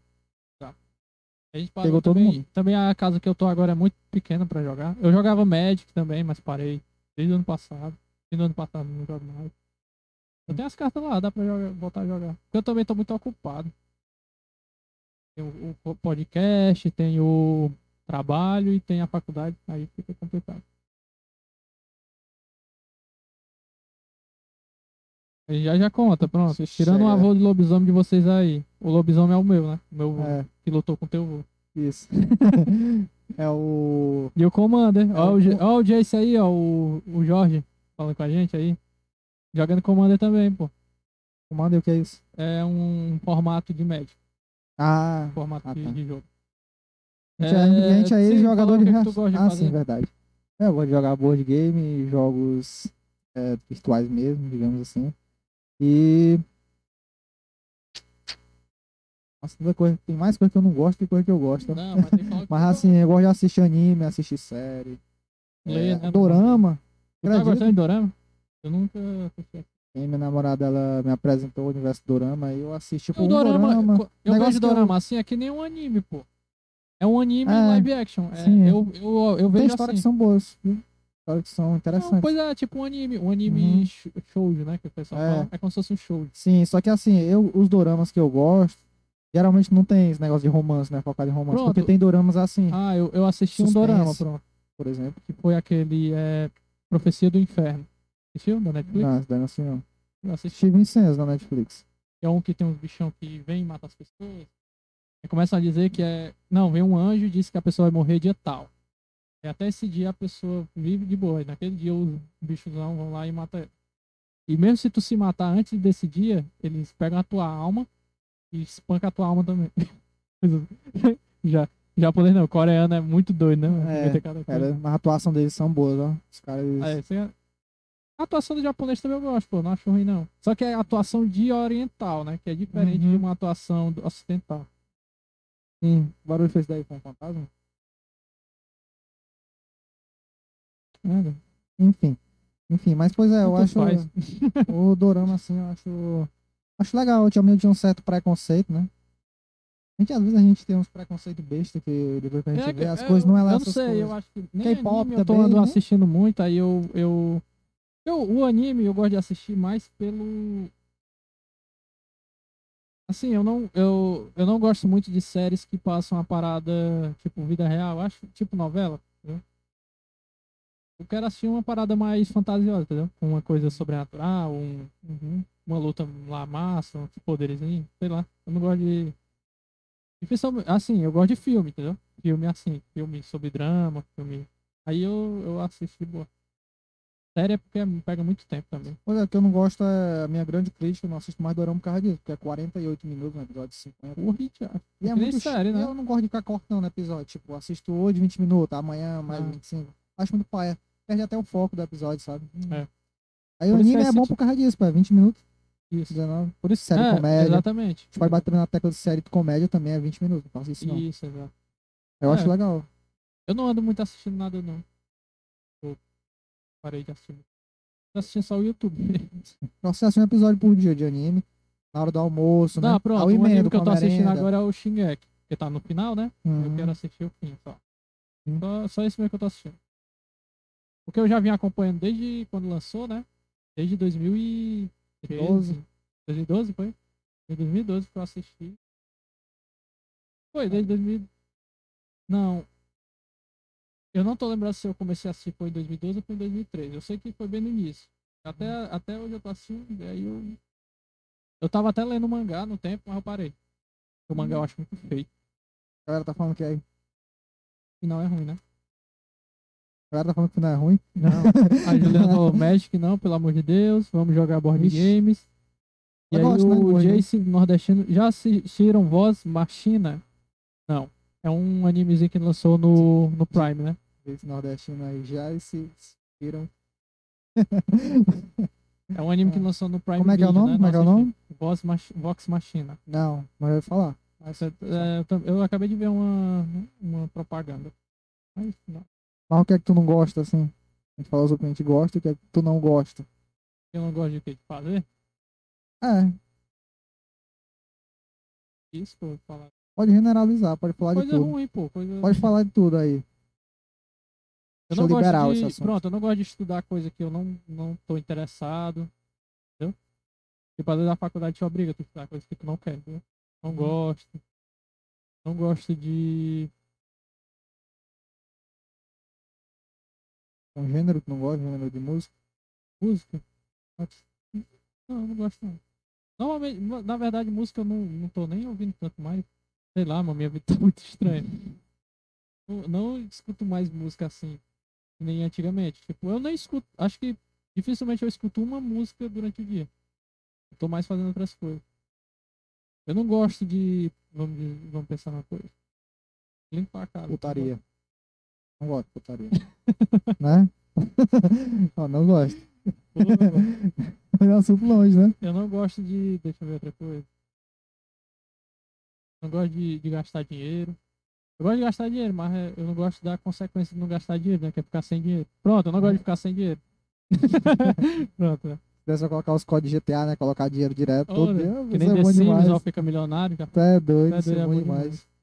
A gente parou Pegou todo também. mundo. Também a casa que eu tô agora é muito pequena pra jogar. Eu jogava Magic também, mas parei desde o ano passado. E no ano passado não jogo mais. Eu tenho as cartas lá, dá pra jogar- voltar a jogar. Porque eu também tô muito ocupado. Tem o, o podcast, tem o trabalho e tem a faculdade. Aí fica complicado. Já já conta, pronto. Tirando o É. avô de lobisomem de vocês aí. O lobisomem é o meu, né? O meu É, que lutou com o teu avô. isso. é o. E o Commander. É, Ó, o o, ó o Jace aí, ó. O, o Jorge falando com a gente aí. Jogando Commander também, pô. Commander, o que é isso? É um formato de médico. Ah, Formato Ah, de, tá. de jogo. a gente, é- a gente é ex-jogador fala o de de Ah, fazer. sim, verdade. É, eu gosto de jogar board game, jogos é, virtuais mesmo, digamos assim. E. Nossa, tanta coisa. Tem mais coisa que eu não gosto que coisa que eu gosto. Não, mas tem Mas assim, eu gosto de assistir anime, assistir série. Ler, é, né, dorama. Tu tá gostando de Dorama? Eu nunca assisti. E minha namorada, ela me apresentou o universo do dorama e eu assisti tipo O um dorama, dorama. eu gosto de que eu- dorama assim, é que nem um anime, pô. É um anime É, live action. É, sim, é. eu, eu, eu Tem vejo histórias assim. que são boas, viu? Que são Não, interessantes. pois é, tipo um anime. Um anime Uhum. sh- shoujo, né? Que o pessoal É. fala. É como se fosse um shoujo. Sim, só que assim, eu, os doramas que eu gosto, geralmente não tem esse negócio de romance, né? Focado em romance. Pronto. Porque tem doramas assim, Ah, eu, eu assisti um Suspense. dorama, pronto. por exemplo. Que foi aquele é, Profecia do Inferno. Assistiu? Da Netflix? Não, daí não assim não. Eu assisti. Steven Sens na Netflix. É um que tem uns bichão que vem e mata as pessoas. E começam a dizer que é. Não, vem um anjo e diz que a pessoa vai morrer dia tal. E até esse dia a pessoa vive de boa. E naquele dia os bichos vão lá e matam ela. E mesmo se tu se matar antes desse dia, eles pegam a tua alma e espancam a tua alma também. Já. Japonês não, coreano é muito doido, né? É. Cara, mas a atuação deles são boas, ó. Os caras. É, isso é- A atuação do japonês também eu gosto, pô, não acho ruim não. Só que é a atuação de oriental, né? Que é diferente Uhum. de uma atuação ocidental. Sim, o barulho fez daí com um fantasma. Nada. Enfim. Enfim, mas pois é, eu Tanto acho. faz. O dorama, assim, eu acho. Acho legal. Tinha um certo preconceito, né? A gente, às vezes a gente tem uns preconceitos besta que depois que a gente É, vê as eu- coisas não é lá Eu não essas sei, coisas. eu acho que nem K-pop anime eu tô também, ando né? assistindo muito, aí eu, eu, eu. O anime eu gosto de assistir mais pelo. Assim, eu não, eu, eu não gosto muito de séries que passam a parada, tipo, vida real, eu acho, tipo novela? Eu quero assistir uma parada mais fantasiosa, entendeu? Uma coisa sobrenatural, um, Uhum. uma luta lá massa, uns poderzinhos, sei lá. Eu não gosto de. Assim, eu gosto de filme, entendeu? Filme assim, filme sobre drama, filme. Aí eu, eu assisto de boa. Série é porque pega muito tempo também. Pois é, o que eu não gosto é a minha grande crítica, eu não assisto mais dorama por causa disso, porque é 48 minutos no episódio de 50. Porra. E é muito série, chato. né? Eu não gosto de ficar cortando episódio, tipo, assisto hoje 20 minutos, amanhã mais Ah. 25. Acho muito paia. Perde até o foco do episódio, sabe? É. Aí Por o isso anime é é bom por causa disso, pô, é 20 minutos, Isso. 19. Por isso série É, comédia. Exatamente. A gente pode bater na tecla de série de comédia também, é 20 minutos, não faço isso não. Isso, exato. Eu É. acho legal. Eu não ando muito assistindo nada, não. Eu parei de assistir. Tô assistindo só o YouTube. Você assiste um episódio por dia de anime, na hora do almoço, né? Não, pronto. Ao O anime que eu tô assistindo agora é o Shingeki. Que tá no final, né? Eu Uhum. quero assistir o fim só. Hum. Só, só esse mesmo que eu tô assistindo. Porque eu já vim acompanhando desde quando lançou, né? Desde 2013. 12. 2012 foi? Em 2012 que eu assisti. Foi, desde 2000. Não. Eu não tô lembrando se eu comecei a assistir foi em 2012 ou foi em 2013. Eu sei que foi bem no início. Até, até hoje eu tô assistindo, e aí eu. Eu tava até lendo mangá no tempo, mas eu parei. O mangá eu acho muito feio. A galera tá falando que é, E não é ruim, né? Galera tá falando que não é ruim. Não. A Juliana falou, Magic não, pelo amor de Deus. Vamos jogar board Ixi. games. E Eu aí gosto, né, o game. Jace nordestino. Já assistiram Voz Machina? Não. É um animezinho que lançou no, no Prime, né? Esse nordestino aí já se viram. É um anime que lançou no Prime Como é que é o nome? né? Como é que é o nome? Voz Mach- Vox Machina. Não, mas eu ia falar. Mas, é, é, eu, tam- eu acabei de ver uma, uma propaganda. Mas não. Mas o que é que tu não gosta, assim? A gente falou sobre o que a gente gosta e o que é que tu não gosta. Eu não gosto de o que? De fazer? É, Isso, pô, falar. pode generalizar, pode falar de Coisa tudo. ruim, pô. Coisa... Pode falar de tudo aí. Eu Deixa não eu liberar gosto esse de, assunto. Pronto, eu não gosto de estudar coisa que eu não, não tô interessado. Entendeu? Tipo, às vezes a faculdade te obriga a tu estudar coisa que tu não quer, entendeu? Não Uhum. gosto. Não gosto de. Um gênero que não gosta, um gênero de música. música. Não, não gosto não. Normalmente, na- verdade, música eu não, não tô nem ouvindo tanto mais. Sei lá, mas minha vida tá muito estranha. Não, não escuto mais música assim, nem antigamente. Tipo, eu nem escuto. Acho que dificilmente eu escuto uma música durante o dia. Eu tô mais fazendo outras coisas. Eu não gosto de. Vamos, vamos pensar numa coisa. Limpar a casa. Putaria. Não gosto de putaria. né? Ó, não gosto. É um assunto longe, né? Eu não gosto de. Deixa eu ver outra coisa. Não gosto de, de gastar dinheiro. Eu gosto de gastar dinheiro, mas é, eu não gosto da consequência de não gastar dinheiro, né? Que é ficar sem dinheiro. Pronto, eu não gosto de ficar sem dinheiro. Pronto, né? Se pra colocar os códigos GTA, né? Colocar dinheiro direto todo Olha, dia. Que nem é The Sims, demais. ó, fica milionário. Já. Tu é doido, É isso doido, é é bom bom demais.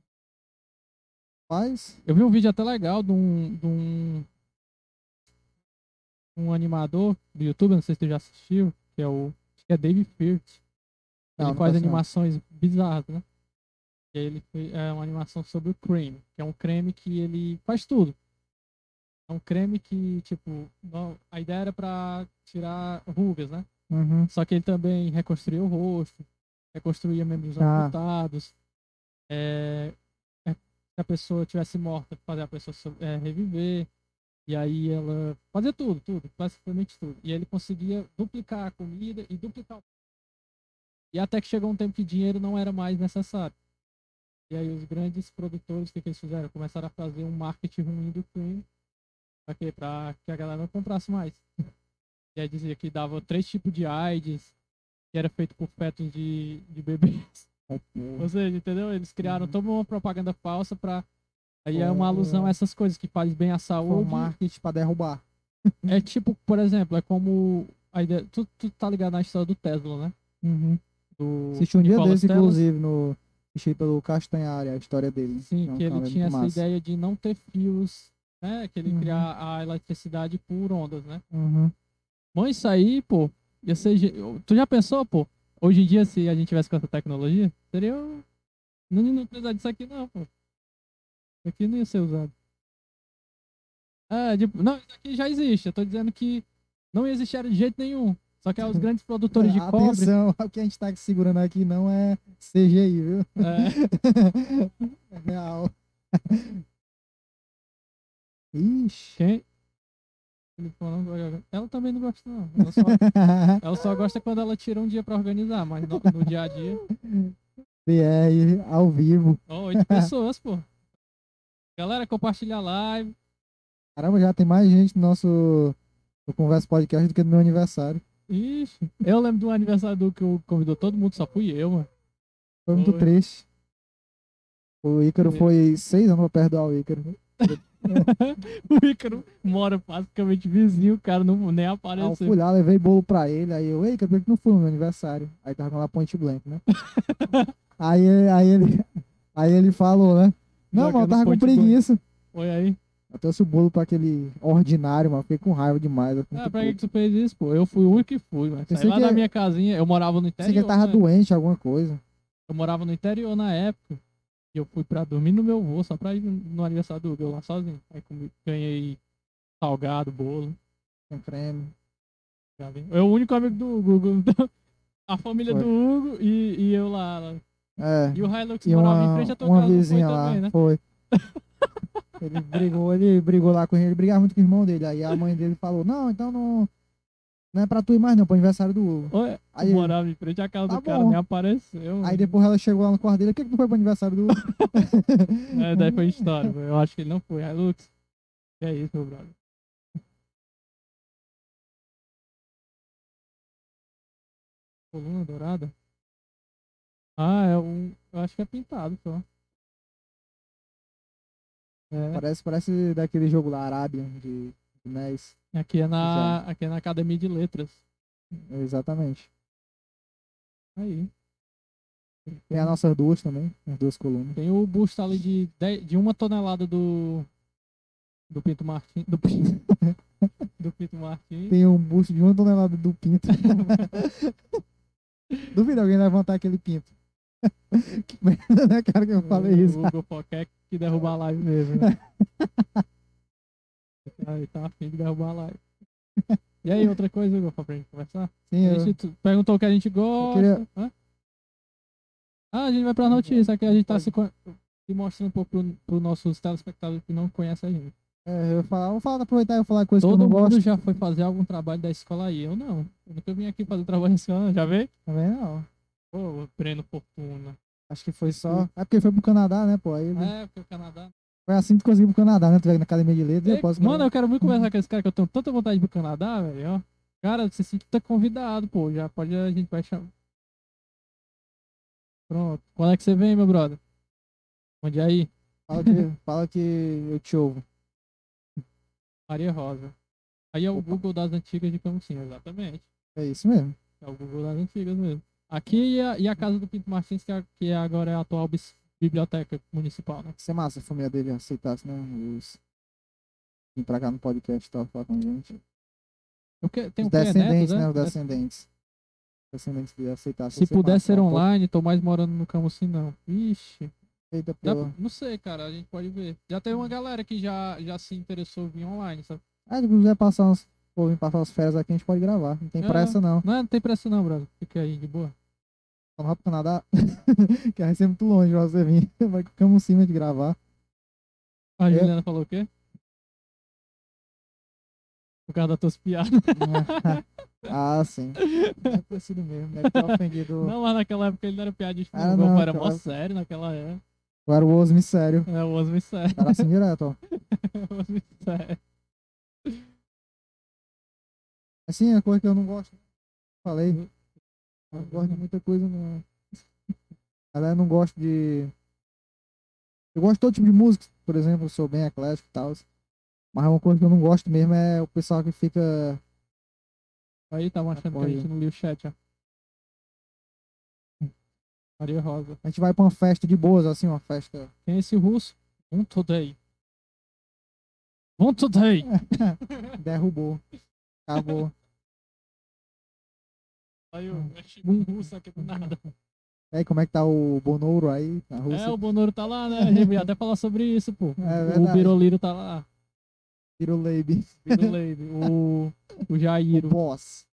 Eu vi um vídeo até legal de um, de um, um animador do YouTube, não sei se tu já assistiu, que é o. Acho que é David Firth. Ele não faz conheço, não. animações bizarras, né? E ele é uma animação sobre o creme, que é um creme que ele faz tudo. É um creme que, tipo, não- a ideia era pra tirar rugas, né? uhum. Só que ele também reconstruía o rosto, reconstruía membros Ah. amputados. É, a pessoa tivesse morta, fazer a pessoa so- é, reviver. E aí ela fazia tudo, tudo, basicamente tudo. E ele conseguia duplicar a comida e duplicar o... E até que chegou um tempo que dinheiro não era mais necessário. E aí os grandes produtores, o que, que eles fizeram? Começaram a fazer um marketing ruim do creme. Pra quê? Pra que a galera não comprasse mais. E aí dizia que dava três tipos de AIDS, que era feito por fetos de, de bebês. Ou seja, entendeu? Eles criaram Uhum. toda uma propaganda falsa pra. Aí é uma alusão a essas coisas que faz bem à Foi um saúde. marketing pra derrubar. É tipo, por exemplo, é como. A ideia, tu, tu tá ligado na história do Tesla, né? Uhum. Do Assisti um dia Nikola desse, Tesla. inclusive, no. Assisti pelo Castanhari, a história dele. Sim, É um que ele tinha essa massa. ideia de não ter fios, né? Que ele Uhum. criar a eletricidade por ondas, né? Uhum. Bom, isso aí, pô, ia ser. Tu já pensou, pô? Hoje em dia, se a gente tivesse com essa tecnologia, seria. Não, não precisar disso aqui, não, pô. Isso aqui não ia ser usado. Ah, tipo, não, isso aqui já existe. Eu tô dizendo que não existia de jeito nenhum. Só que é os grandes produtores de cobre. Atenção, o que a gente tá segurando aqui não é CGI, viu? É, É real. Ixi. quem? Ele falou, não, Ela também não gosta, não. Ela só, ela só gosta quando ela tira um dia pra organizar, mas no, no dia a dia. BR ao vivo. Ó, oito pessoas, pô. Galera, compartilha a live. Caramba, já tem mais gente no nosso no Conversa Podcast do que no meu aniversário. Ixi, eu lembro do aniversário do que o convidou todo mundo, só fui eu, mano. Foi muito Foi. triste. O Ícaro Foi. foi seis anos pra perdoar o Ícaro. O Ícaro mora basicamente vizinho, o cara não, nem Aí eu apareceu. fui lá, levei bolo pra ele. Aí eu, ei, Ícaro, por que não foi no meu aniversário? Aí tava lá Point Blank, né? aí, aí, ele, aí ele falou, né? Não, mano, eu tava com preguiça. Foi aí. Eu trouxe o bolo pra aquele ordinário, mano. Fiquei com raiva demais. eu Ah, pra que, puto. que tu fez isso, pô? Eu fui o único que fui, mano. Saí lá que da minha casinha, eu morava no que interior. ele tava né? doente, alguma coisa. Eu morava no interior na época. E eu fui pra dormir no meu voo, só pra ir no aniversário do Hugo, eu lá sozinho. Aí comi, ganhei salgado, bolo. Com vi. Eu o único amigo do Hugo. Então, a família Foi. do Hugo e, e eu lá. lá. É. E o Hilux E morava em uma, frente à tua uma casa, não foi vizinha lá, também, né? foi. ele brigou, ele brigou lá com ele, ele brigava muito com o irmão dele. Aí a mãe dele falou, não, então não, não é pra tu ir mais não, pro aniversário do Hugo. Oi, Aí, morava em frente à casa Tá do cara, bom. nem apareceu. aí mano. depois ela chegou lá no quarto dele, por que, que tu foi pro aniversário do Hugo? É, daí foi história. Eu acho que ele não foi. Hilux. Que é isso, meu brother. Coluna dourada? Ah, é um. Eu acho que é pintado só. É, Parece, parece daquele jogo lá, Arábia, de, de NES. aqui é na. Aqui é na Academia de Letras. Exatamente. Aí. Tem as nossas duas também, as duas colunas. Tem o busto ali de, dez- de uma tonelada do. Do Pinto Martins. Do Pinto. do Pinto Martins. Tem um busto de uma tonelada do pinto. Duvido alguém levantar aquele pinto. que merda, né, cara, que eu falei isso. O Hugo Foquec que derruba a live mesmo. Né? Aí tá afim de derrubar a live. E aí, outra coisa, Igor, pra gente conversar? Sim, A eu, gente tu- perguntou o que a gente gosta. queria-? Ah, a gente vai pra notícia, que a gente tá se, co- se mostrando um pouco pro, pro nossos telespectadores que não conhecem a gente. é, eu ia falar, vou falar, aproveitar e vou falar coisa que eu Todo não mundo gosto. já foi fazer algum trabalho da escola aí. Eu não. Eu nunca vim aqui fazer trabalho da escola. Já veio? Também não. Pô, Breno Fortuna. Acho que foi só. É porque foi pro Canadá, né, pô? Aí ele- É, porque o Canadá. Foi assim que ir pro Canadá, né? Tu veio na academia de letras, eu Ei, posso. Mano, eu quero muito conversar com esse cara que eu tenho tanta vontade de ir pro Canadá, velho. ó. Cara, você se tá convidado, pô. Já pode, a gente vai chamar. Pronto. Quando é que você vem, meu brother? Onde é aí? Fala que, fala que eu te ouvo. Maria Rosa. Aí é o Opa. Google das antigas de Camusim, exatamente. É isso mesmo. É o Google das antigas mesmo. Aqui e a, e a casa do Pinto Martins, que, é, que é agora é a atual biblioteca municipal, né? Ia ser massa a família dele aceitasse, né? Os. Vim pra cá no podcast e tal, falar com a gente. Eu que, tem Os o é descendentes, netos, né? Os Des- descendentes. Descendentes dele aceitassem. Se ia ser pô. online, tô mais morando no Camusim, não. Vixe. Eita, Dá- não sei, cara, a gente pode ver. Já teve uma galera que já, já se interessou em vir online, sabe? Ah, se quiser passar uns. Pô, vir passar as férias aqui, a gente pode gravar. Não tem É. pressa, não. Não, é- não tem pressa não, brother. Fica aí, de boa. Vamos lá pro Canadá. que vai ser muito longe pra você vir. Vai com cima de gravar. A É. Juliana falou o quê? Por causa das tuas piadas. ah, sim. Deve ter sido mesmo. Deve ter ofendido. Não, mas naquela época ele não era piadista, Ah, não. era mó sério naquela época. Eu era o Osmi sério. É, o Osmo sério. Era assim direto, ó. O Osmo sério. Assim, a coisa que eu não gosto. Falei. Eu não gosto de muita coisa, não. Galera, não gosto de. Eu gosto de todo tipo de música, por exemplo, sou bem eclético e tal. Mas uma coisa que eu não gosto mesmo é o pessoal que fica. Aí tava achando que a gente não lia o chat, ó. Maria Rosa. A gente vai pra uma festa de boas, assim, uma festa. Quem é esse russo? Um today. Um today. Derrubou. Acabou. Aí eu um russo aqui do nada. E aí, como é que tá o Bonouro aí na Rússia? É, o Bonoro tá lá, né? A gente ia até falar sobre isso, pô. É o verdade. Biroliro tá lá. Piruleibe. Biroleiro. o, o O Jairo. boss.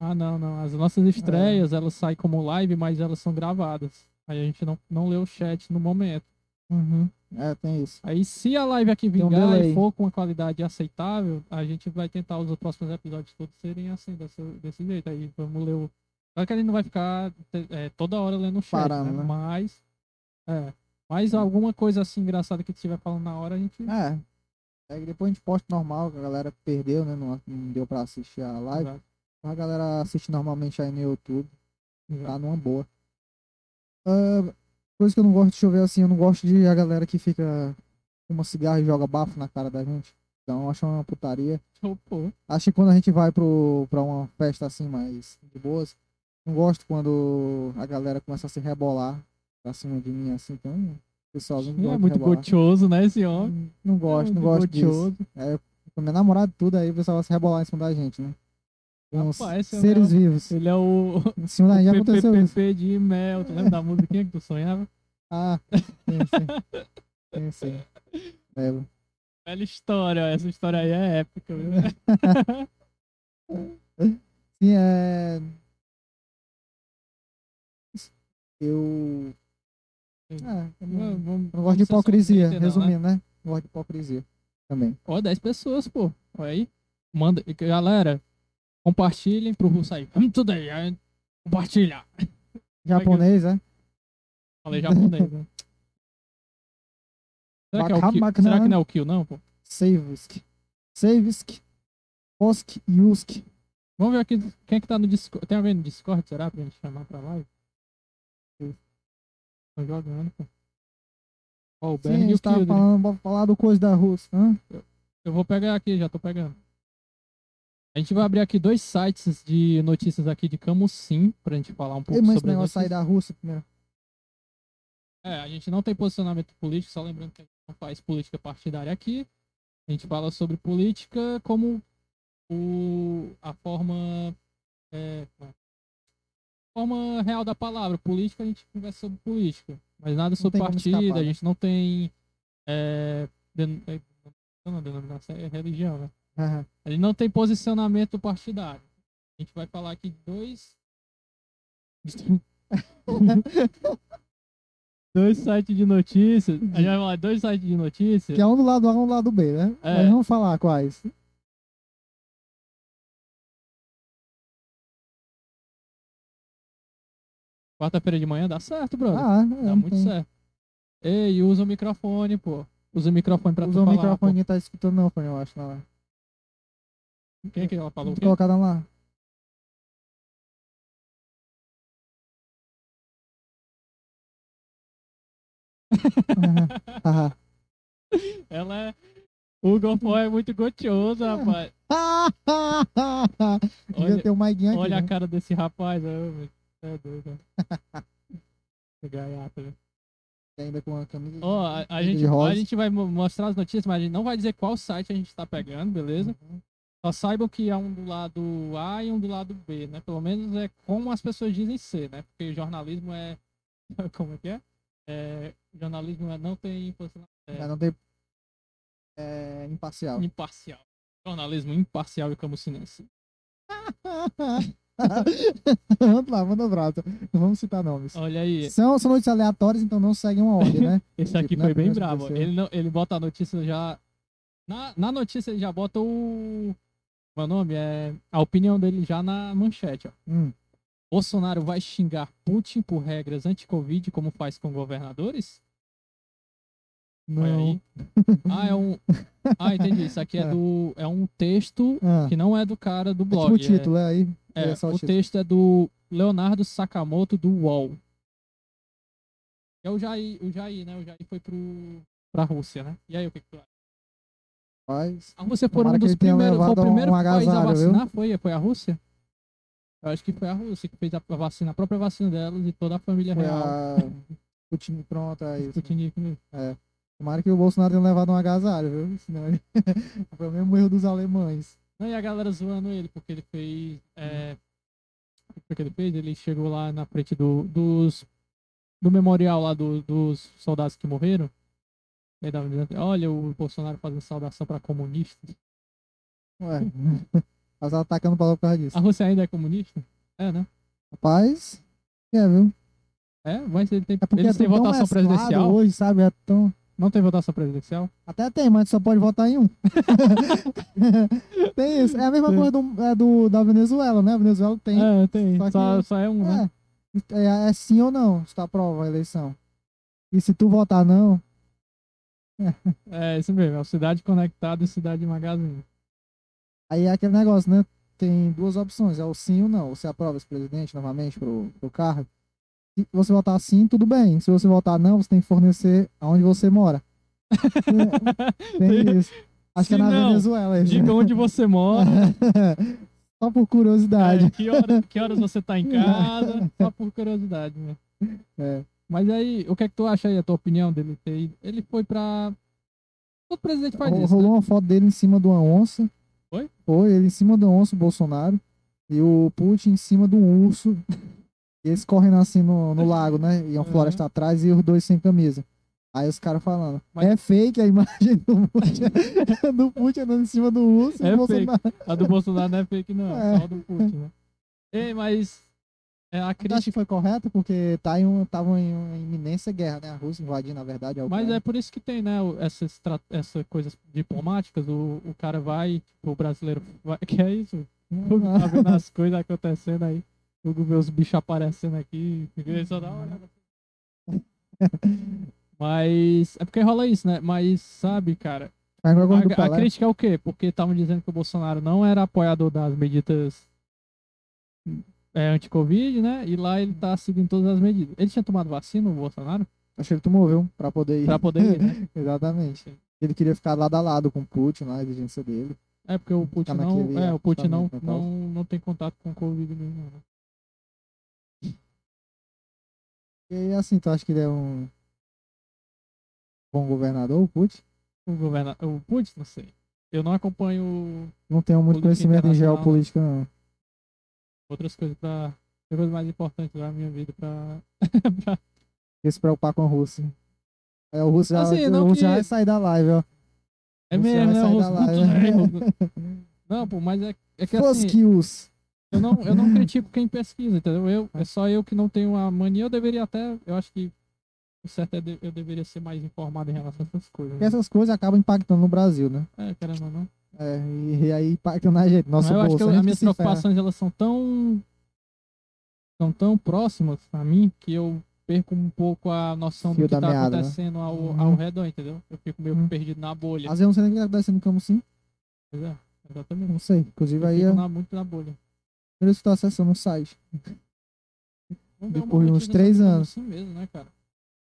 Ah, não, não. As nossas estreias, elas saem como live, mas elas são gravadas. Aí a gente não, não lê o chat no momento. Uhum. É, tem isso. Aí se a live aqui um vingar delay. e for com uma qualidade aceitável, a gente vai tentar os próximos episódios todos serem assim, desse, desse jeito. Aí vamos ler o. Claro que a gente não vai ficar é, toda hora lendo o chat, Parando, né? né? Mas. É. Mas alguma coisa assim engraçada que estiver falando na hora, a gente. É. Aí depois a gente posta normal, que a galera perdeu, né? Não, não deu pra assistir a live. Exato, A galera assiste normalmente aí no YouTube. exato. Tá numa boa. Ah, coisa que eu não gosto de chover assim, eu não gosto de a galera que fica com uma cigarra e joga bafo na cara da gente. Então eu acho uma putaria. Acho que quando a gente vai pro, pra uma festa assim mais de boas, não gosto quando a galera começa a se rebolar pra cima de mim assim, então o pessoalzinho É gosta de muito gostoso, né, esse homem? Não, não gosto, É não gosto disso. gostoso. Com minha namorada tudo aí, o pessoal vai se rebolar em cima da gente, né? Com Rapaz, esse é o seres vivos. Ele é o, da gente já aconteceu isso. PPP de mel. Tu lembra da musiquinha que tu sonhava? Ah, sim, sim. Sim, sim. Lembro. Velha história, essa história aí é épica, viu? Sim, é. Eu. É, eu não, eu não gosto de hipocrisia, não, né? resumindo, né? Não gosto de hipocrisia também. Ó, 10 pessoas, pô. Olha aí. Manda. Galera, compartilhem pro Russo aí. Vamos tudo aí. aí, Compartilha. Japonês, é? Falei japonês, né? Será que, é o kill? Será que não é o kill, não, pô? Saveisk. Saveisk. Osk Yusk. Vamos ver aqui quem é que tá no Discord. Tem alguém no Discord, será? Pra gente chamar pra live? Tô jogando, pô. Ó, o Sim, a Berg e o gente tava Kill. falando, vamos falar do coisa da Rússia. Hã? Eu vou pegar aqui, já tô pegando. A gente vai abrir aqui dois sites de notícias aqui de Camusim, pra gente falar um pouco Ei, mas sobre negócio sair da Rússia primeiro. É, a gente não tem posicionamento político, só lembrando que a gente não faz política partidária aqui. A gente fala sobre política como o, a forma. É, é? forma real da palavra. Política, a gente conversa sobre política. Mas nada sobre partido, a né? gente não tem. É, den- é, não, denominação é religião, né? A gente não tem posicionamento partidário. A gente vai falar aqui dois. dois sites de notícias. A gente vai falar dois sites de notícias. Que é um do lado A, um do lado B, né? É. Mas vamos falar quais. Quarta-feira de manhã dá certo, brother. Ah, dá é, muito tem. certo. Ei, usa o microfone, pô. Usa o microfone pra tu Usa o falar. microfone, ninguém tá escutando não, eu acho. Não. pô. Quem é que ela falou? quê? colocar lá. Ela é. O Golfo é muito gostoso, rapaz. Devia Olha, ter um olha né? a cara desse rapaz. É doido. Que gaiato, né? Ainda com a camisa. Ó, a, a de gente, a gente vai mo- mostrar as notícias, mas a gente não vai dizer qual site a gente tá pegando, beleza? Uhum. Só saibam que é um do lado A e um do lado B, né? Pelo menos é como as pessoas dizem ser, né? Porque jornalismo é. Como é que é? É, jornalismo é, não tem é, Mas não tem. É imparcial. imparcial. Jornalismo imparcial e camucinense. Vamos lá, manda abraço. Não vamos citar nomes. Olha aí, São, são notícias aleatórias, então não seguem uma ordem, né? esse tipo, aqui é foi bem primeiro que bravo. Ele, não, ele bota a notícia já. Na, na notícia ele já bota o. Meu nome é. A opinião dele já na manchete, ó. Hum. Bolsonaro vai xingar Putin por regras anti-Covid como faz com governadores? Não. aí. Ah, é um. Ah, entendi. Isso aqui é É. do. É um texto Ah, que não é do cara do é blog. tipo o título, é aí. É, É o o texto é do Leonardo Sakamoto do UOL. É o Jair, o Jair, né? O Jair foi pro, pra Rússia, né? E aí, o que, que tu acha? Faz. A Rússia foi um que dos primeiros, foi o primeiro um país a viu? vacinar, foi, foi a Rússia? Eu acho que foi a Rússia que fez a vacina, a própria vacina delas e toda a família Foi real. a. Putin, pronto, é isso. Sputnik mesmo. Tomara que o Bolsonaro tenha levado um agasalho, viu? Senão ele... Foi o mesmo erro dos alemães. Não, e a galera zoando ele, porque ele fez. É... O que ele fez? Ele chegou lá na frente do, dos. Do memorial lá do- dos soldados que morreram. Ele tava dizendo, olha o Bolsonaro fazendo saudação pra comunistas. Ué. Mas ela atacando o Paulo por causa disso. A Rússia ainda é comunista? É, né? Rapaz, é, viu? É, mas ele tem, É porque eles é têm votação presidencial. hoje, sabe? É tão... Não tem votação presidencial? Até tem, mas só pode votar em um. tem isso. É a mesma coisa do, é do, da Venezuela, né? A Venezuela tem. É, tem. Só Só, só é um, né? É, é, é sim ou não, se tu aprova a eleição. E se tu votar não, É, isso mesmo. É o Cidade Conectada e Cidade Magazine. aí é aquele negócio, né? Tem duas opções, é o sim ou não. Você aprova esse presidente novamente pro, pro cargo. Se você votar sim, tudo bem. Se você votar não, você tem que fornecer aonde você mora. Tem isso. Acho que é Se na não, Venezuela. isso. Diga onde você mora. Só por curiosidade. É, que, hora- que horas você tá em casa? Só por curiosidade, né? É. Mas aí, o que é que tu acha aí, a tua opinião dele ter ido? Ele foi pra. Todo presidente faz Ro- isso. Rolou Né? uma foto dele em cima de uma onça. Foi? Foi, ele em cima da onça, o Bolsonaro. E o Putin em cima de um urso. E eles correndo assim no, no lago, né? E uma Uhum. floresta atrás e os dois sem camisa. Aí os caras falando, Mas- é fake a imagem do Putin, do Putin andando em cima do urso. É e Bolsonaro... A do Bolsonaro não é fake, não. É É. só a do Putin, né? Ei, mas. É, a acho crítica. que foi correto, porque tá em um, tava em uma iminência guerra, né? A Rússia invadindo, na verdade, a Mas Ucrânia. é por isso que tem, né? Essas, essas coisas diplomáticas. O, o cara vai, tipo, o brasileiro vai. Que é isso? Tá vendo as coisas acontecendo aí. O vê os bichos aparecendo aqui. Só dá uma olhada. Mas. É porque rola isso, né? Mas, sabe, cara. Mas A, a fala- crítica é o quê? Porque estavam dizendo que o Bolsonaro não era apoiador das medidas é, anti-Covid, né? E lá ele tá seguindo todas as medidas. Ele tinha tomado vacina, o Bolsonaro? Acho que ele tomou, viu? Pra poder ir. Pra poder ir, né? Exatamente. Sim. Ele queria ficar lado a lado com o Putin, lá, a exigência dele. É porque o Putin Tá não, naquele é, o Putin não, não, não tem contato com o Covid mesmo, né? E assim, tu acha que ele é um bom governador, o Putin? O governa... o Putin, não sei. Eu não acompanho Não tenho muito conhecimento em internacional, geopolítica, não. Outras coisas pra Tem coisa mais importante da minha vida pra. Porque se preocupar com o Russo. Aí o Russo já, Assim, o Russo já que- vai sair da live, ó. É mesmo, vai né? da live. erros. Não, pô, mas é, é que assim, eu não, eu não critico quem pesquisa, entendeu? Eu, é só eu que não tenho a mania, eu deveria até. Eu acho que o certo é de- eu deveria ser mais informado em relação a essas coisas. Porque né? essas coisas acabam impactando no Brasil, né? É, querendo ou não. É, e, e aí impacta na gente, nosso eu acho bolso. que eu- a gente as minhas que ferra. preocupações elas são tão são tão próximas a mim que eu perco um pouco a noção Fio do que tá meada, né? acontecendo ao, Uhum. ao redor, entendeu? Eu fico meio Uhum. perdido na bolha. Às vezes eu não sei nem o que tá acontecendo no campo sim. Pois é, exatamente. Não sei. Inclusive Eu aí fico é muito na bolha. por isso que tô acessando o site. Depois de uns três anos. Assim mesmo, né, cara?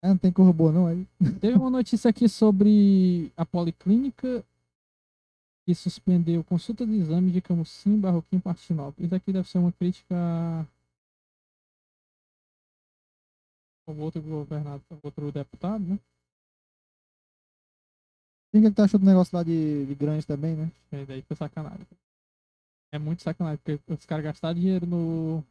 É, não tem cor boa não aí. Teve uma notícia aqui sobre a Policlínica que suspendeu consulta de exame de Camusim, Barroquim e Partinópolis. Isso aqui deve ser uma crítica ao outro governador, ao outro deputado, né? Quem que tu achou do negócio lá de, de também, né? E daí foi sacanagem. É muito sacanagem, porque os caras gastaram dinheiro no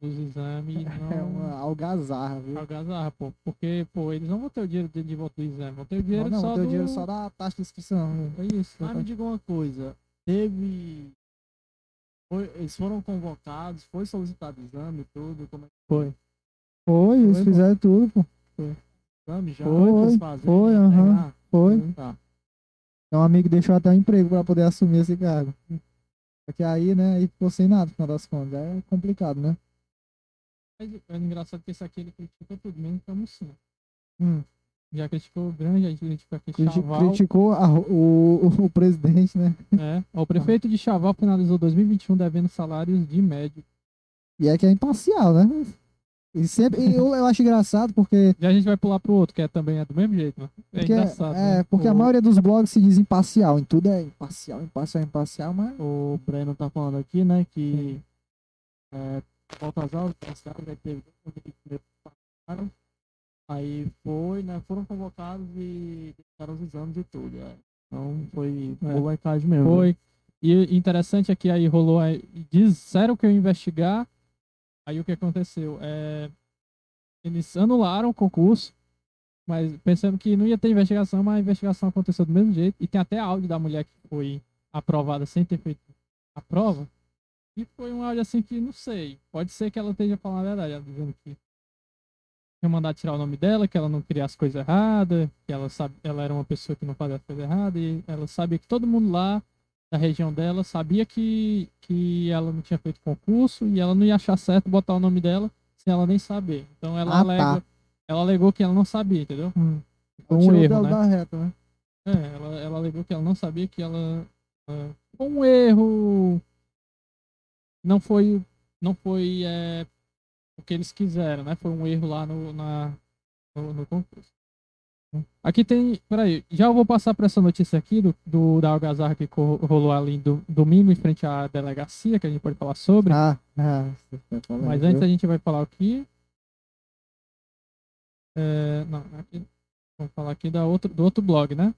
nos exames e não... É uma algazarra, viu? Algazarra, pô. Porque, pô, eles não vão ter o dinheiro de, de volta do exame, vão ter o dinheiro não, não, só tem o do... dinheiro só da taxa de inscrição. né? É isso. Mas me diga uma coisa, teve. foi- eles foram convocados, foi solicitado exame tudo, como é que Foi. Foi, eles Foi, fizeram tudo, pô. exame já? Foi, fazerem, foi, aham. pegar? Foi. Tá. Então, um amigo deixou até um emprego pra poder assumir esse cargo. Só que aí, né, aí ficou sem nada, no final das contas. É complicado, né? Mas é engraçado que esse aqui ele critica tudo, mesmo que é sim. Hum. Já criticou o Grande, já criticou aqui Criti- Chaval. criticou a- o, o, o presidente, né? É. O prefeito de Chaval finalizou 2021 devendo salários de médio. E é que é imparcial, né? E sempre, e eu, eu acho engraçado porque, Já a gente vai pular pro outro, que é, também é do mesmo jeito, né? É porque, engraçado. é, né? porque a O- maioria dos blogs se diz imparcial. Em tudo é imparcial, imparcial, imparcial, mas O Breno tá falando aqui, né, que é, volta às aulas, passaram, aí teve dois que passaram, aí foi, né, foram convocados e deixaram os exames e tudo. é. Então foi É. molecagem mesmo. Foi. E interessante é que aí rolou. aí- Disseram que eu ia investigar. Aí o que aconteceu? É, eles anularam o concurso, mas pensando que não ia ter investigação, mas a investigação aconteceu do mesmo jeito. E tem até áudio da mulher que foi aprovada sem ter feito a prova. E foi um áudio assim que não sei. Pode ser que ela esteja falando a verdade, ela dizendo que tinha mandado tirar o nome dela, que ela não queria as coisas erradas, que ela sabe, ela era uma pessoa que não fazia as coisas erradas, e ela sabia que todo mundo lá da região dela sabia que, que ela não tinha feito concurso e ela não ia achar certo botar o nome dela sem ela nem saber. Então ela, Ah, tá. alega, ela alegou que ela não sabia, entendeu? hum, Foi um tirou erro, né? reta, né? É, ela, ela alegou que ela não sabia que ela. foi um erro. Não foi. Não foi é, o que eles quiseram, né? Foi um erro lá no, na, no, no concurso. Aqui tem. Peraí, já eu vou passar para essa notícia aqui do, do da algazarra que rolou ali do, domingo em frente à delegacia, que a gente pode falar sobre. Ah, ah, falando, Mas viu? antes a gente vai falar aqui. É, não, aqui. Vamos falar aqui da outro, do outro blog, né?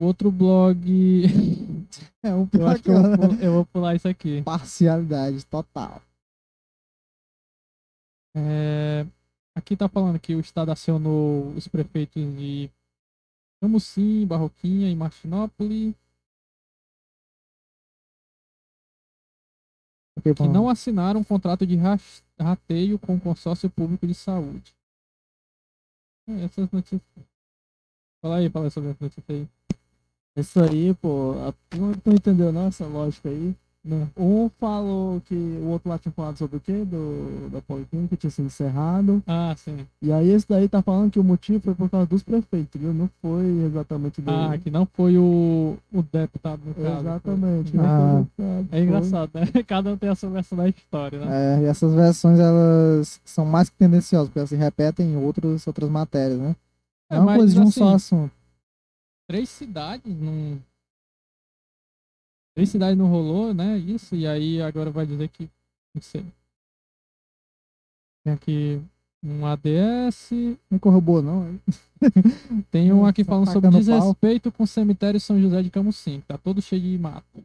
Outro blog. É um eu acho que eu vou, eu vou pular isso aqui. Parcialidade total. É, aqui tá falando que o Estado acionou os prefeitos de Camusim, Barroquinha e Martinópolis, que não assinaram um contrato de rateio com o consórcio público de saúde. É, essas notícias. Fala aí, fala sobre essa notícia aí. Isso aí, pô, não, não entendeu não essa lógica aí. Não. Um falou que o outro lá tinha falado sobre o quê? Do, da Policlínica, que tinha sido encerrado. Ah, sim. E aí esse daí tá falando que o motivo foi por causa dos prefeitos, viu? Não foi exatamente do... Ah, que não foi o, o deputado no caso. Exatamente. Foi- Ah. É foi. engraçado, né? Cada um tem a sua versão da história, né? É, e essas versões, elas são mais que tendenciosas, porque elas se repetem em outros, outras matérias, né? É, Não é uma coisa de um assim, só assunto. Três cidades não. Três cidades não rolou, né? Isso, e aí agora vai dizer que. Não sei. Tem aqui um ADS. Não corroborou, não. Tem um aqui falando sobre tacando pau. desrespeito com o cemitério São José de Camusim. Tá todo cheio de mato.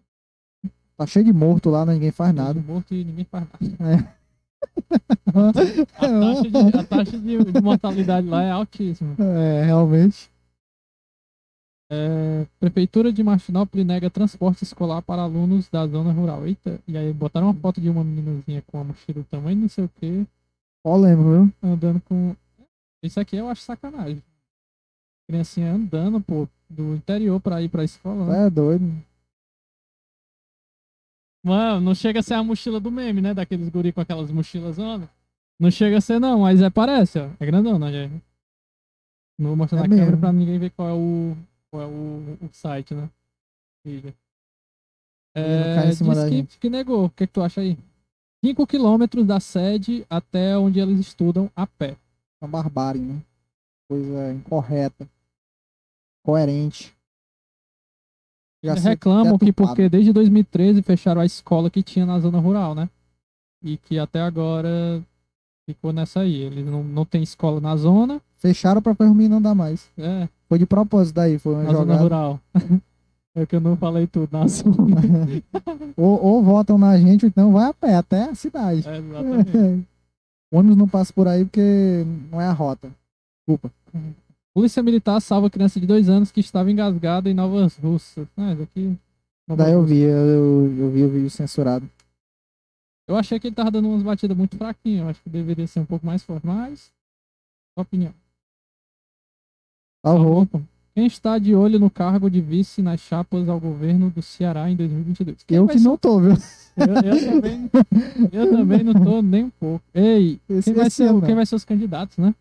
Tá cheio de morto lá, né? ninguém faz nada. Morto e ninguém faz nada. É. A taxa, de, a taxa de mortalidade lá é altíssima. É, realmente. É, Prefeitura de Martinópolis nega transporte escolar para alunos da zona rural. Eita, e aí botaram uma foto de uma meninazinha com uma mochila do tamanho não sei o que, Polêmico, viu? andando com. Isso aqui eu acho sacanagem. Criancinha andando, pô, do interior pra ir pra escola. né? É doido. Mano, não chega a ser a mochila do meme, né? Daqueles guri com aquelas mochilas zona. Não chega a ser, não, mas é parece, ó. É grandona, já. Não vou mostrar É na câmera mesmo. pra ninguém ver qual é o, o, o site, né? Em cima diz que, que negou. O que, que tu acha aí? 5 quilômetros da sede até onde eles estudam a pé. Uma barbárie, né? Coisa incorreta. Coerente. Já Eles reclamam que porque desde 2013 fecharam a escola que tinha na zona rural, né? E que até agora ficou nessa aí. Eles não, não tem escola na zona. Fecharam pra meninos não andar mais. É, Foi de propósito daí, foi uma na zona jogada. rural. é que eu não falei tudo na zona. ou, ou votam na gente, ou então vai a pé até a cidade. É, exatamente. O ônibus não passa por aí porque não é a rota. Desculpa. Polícia Militar salva criança de dois anos que estava engasgada em Novas Russas. Ah, isso aqui. Nova Daí eu vi, eu, eu vi o vídeo censurado. Eu achei que ele tava dando umas batidas muito fraquinhas. Eu acho que deveria ser um pouco mais forte, mas. Opinião. Salvou. Pô. Quem está de olho no cargo de vice nas chapas ao governo do Ceará em 2022? Quem Eu vai que ser- não tô, viu? Eu, eu também, eu também não tô nem um pouco. Ei, Esse, quem vai, esse ser, ano, quem vai ser os candidatos, né?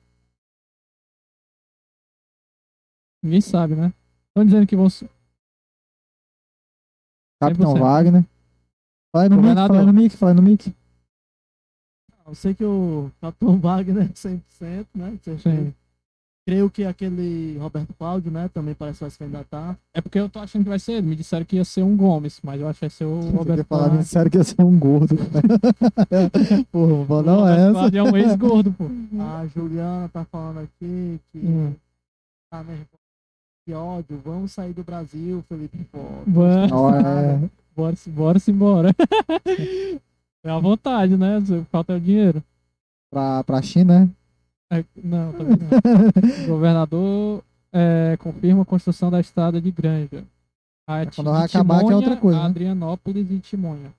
Ninguém sabe, né? Estão dizendo que vão. ser- Capitão 100%. Wagner. Fala no mic, no mic, fala no mic. Eu sei que o Capitão Wagner é 100%, né? Você Sim. Creio que aquele Roberto Cláudio, né? Também parece que vai se candidatar. É porque eu tô achando que vai ser ele. Me disseram que ia ser um Gomes, mas eu acho que vai ser o Roberto falar Cláudio. sério que ia ser um gordo. Porra, vou falar O não Roberto essa. Cláudio é um ex-gordo, pô. A Juliana tá falando aqui que Hum. tá nervosa. Que ódio, vamos sair do Brasil, Felipe. Vamos. É, Bora, bora se embora. É a vontade, né? Falta o dinheiro. pra, pra China, né? É, não, também não. O governador é, confirma a construção da estrada de Granja. A É, quando vai acabar, que é outra coisa, né? Adrianópolis e Timonha.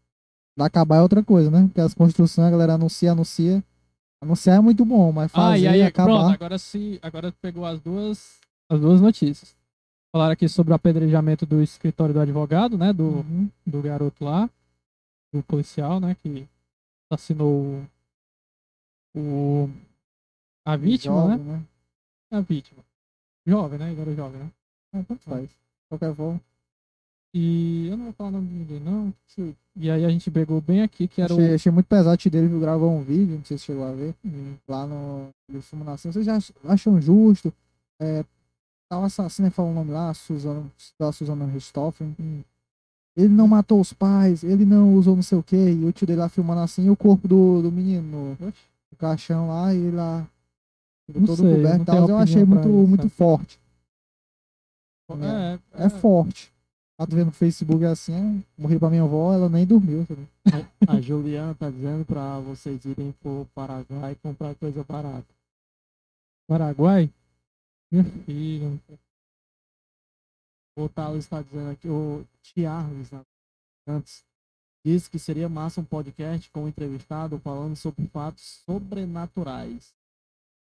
Vai acabar é outra coisa, né? Porque as construções, a galera anuncia, anuncia. Anunciar é muito bom, mas fazer Ah, e aí, acabar. pronto, agora se agora pegou as duas as duas notícias. Falaram aqui sobre o apedrejamento do escritório do advogado, né, do, Uhum. do garoto lá, do policial, né, que assassinou o- a vítima, né? Jovem, né? A vítima. Jovem, né? Agora jovem, né? É, tanto faz. De qualquer forma. E eu não vou falar o nome de ninguém, não. E aí a gente pegou bem aqui, que era Achei, achei muito pesado o dele viu, gravou um vídeo, não sei se chegou a ver, o. lá no Nação. Vocês ach- acham justo? É, tal assassino, ele falou o nome lá, Suzana, da Suzana Richthofen. Hum. Ele não matou os pais, ele não usou não sei o que, e o tio dele lá filmando assim, e o corpo do, do menino no, caixão lá, e ele lá Não todo sei, coberto tal. Eu achei muito, isso, muito forte. É, É, forte. Tá vendo no Facebook assim, é, morri pra minha avó, ela nem dormiu. sabe? A Juliana tá dizendo pra vocês irem pro Paraguai comprar coisa barata. Paraguai? Minha filha. O Thales está dizendo aqui, o Tiarles, antes, disse que seria massa um podcast com um entrevistado falando sobre fatos sobrenaturais.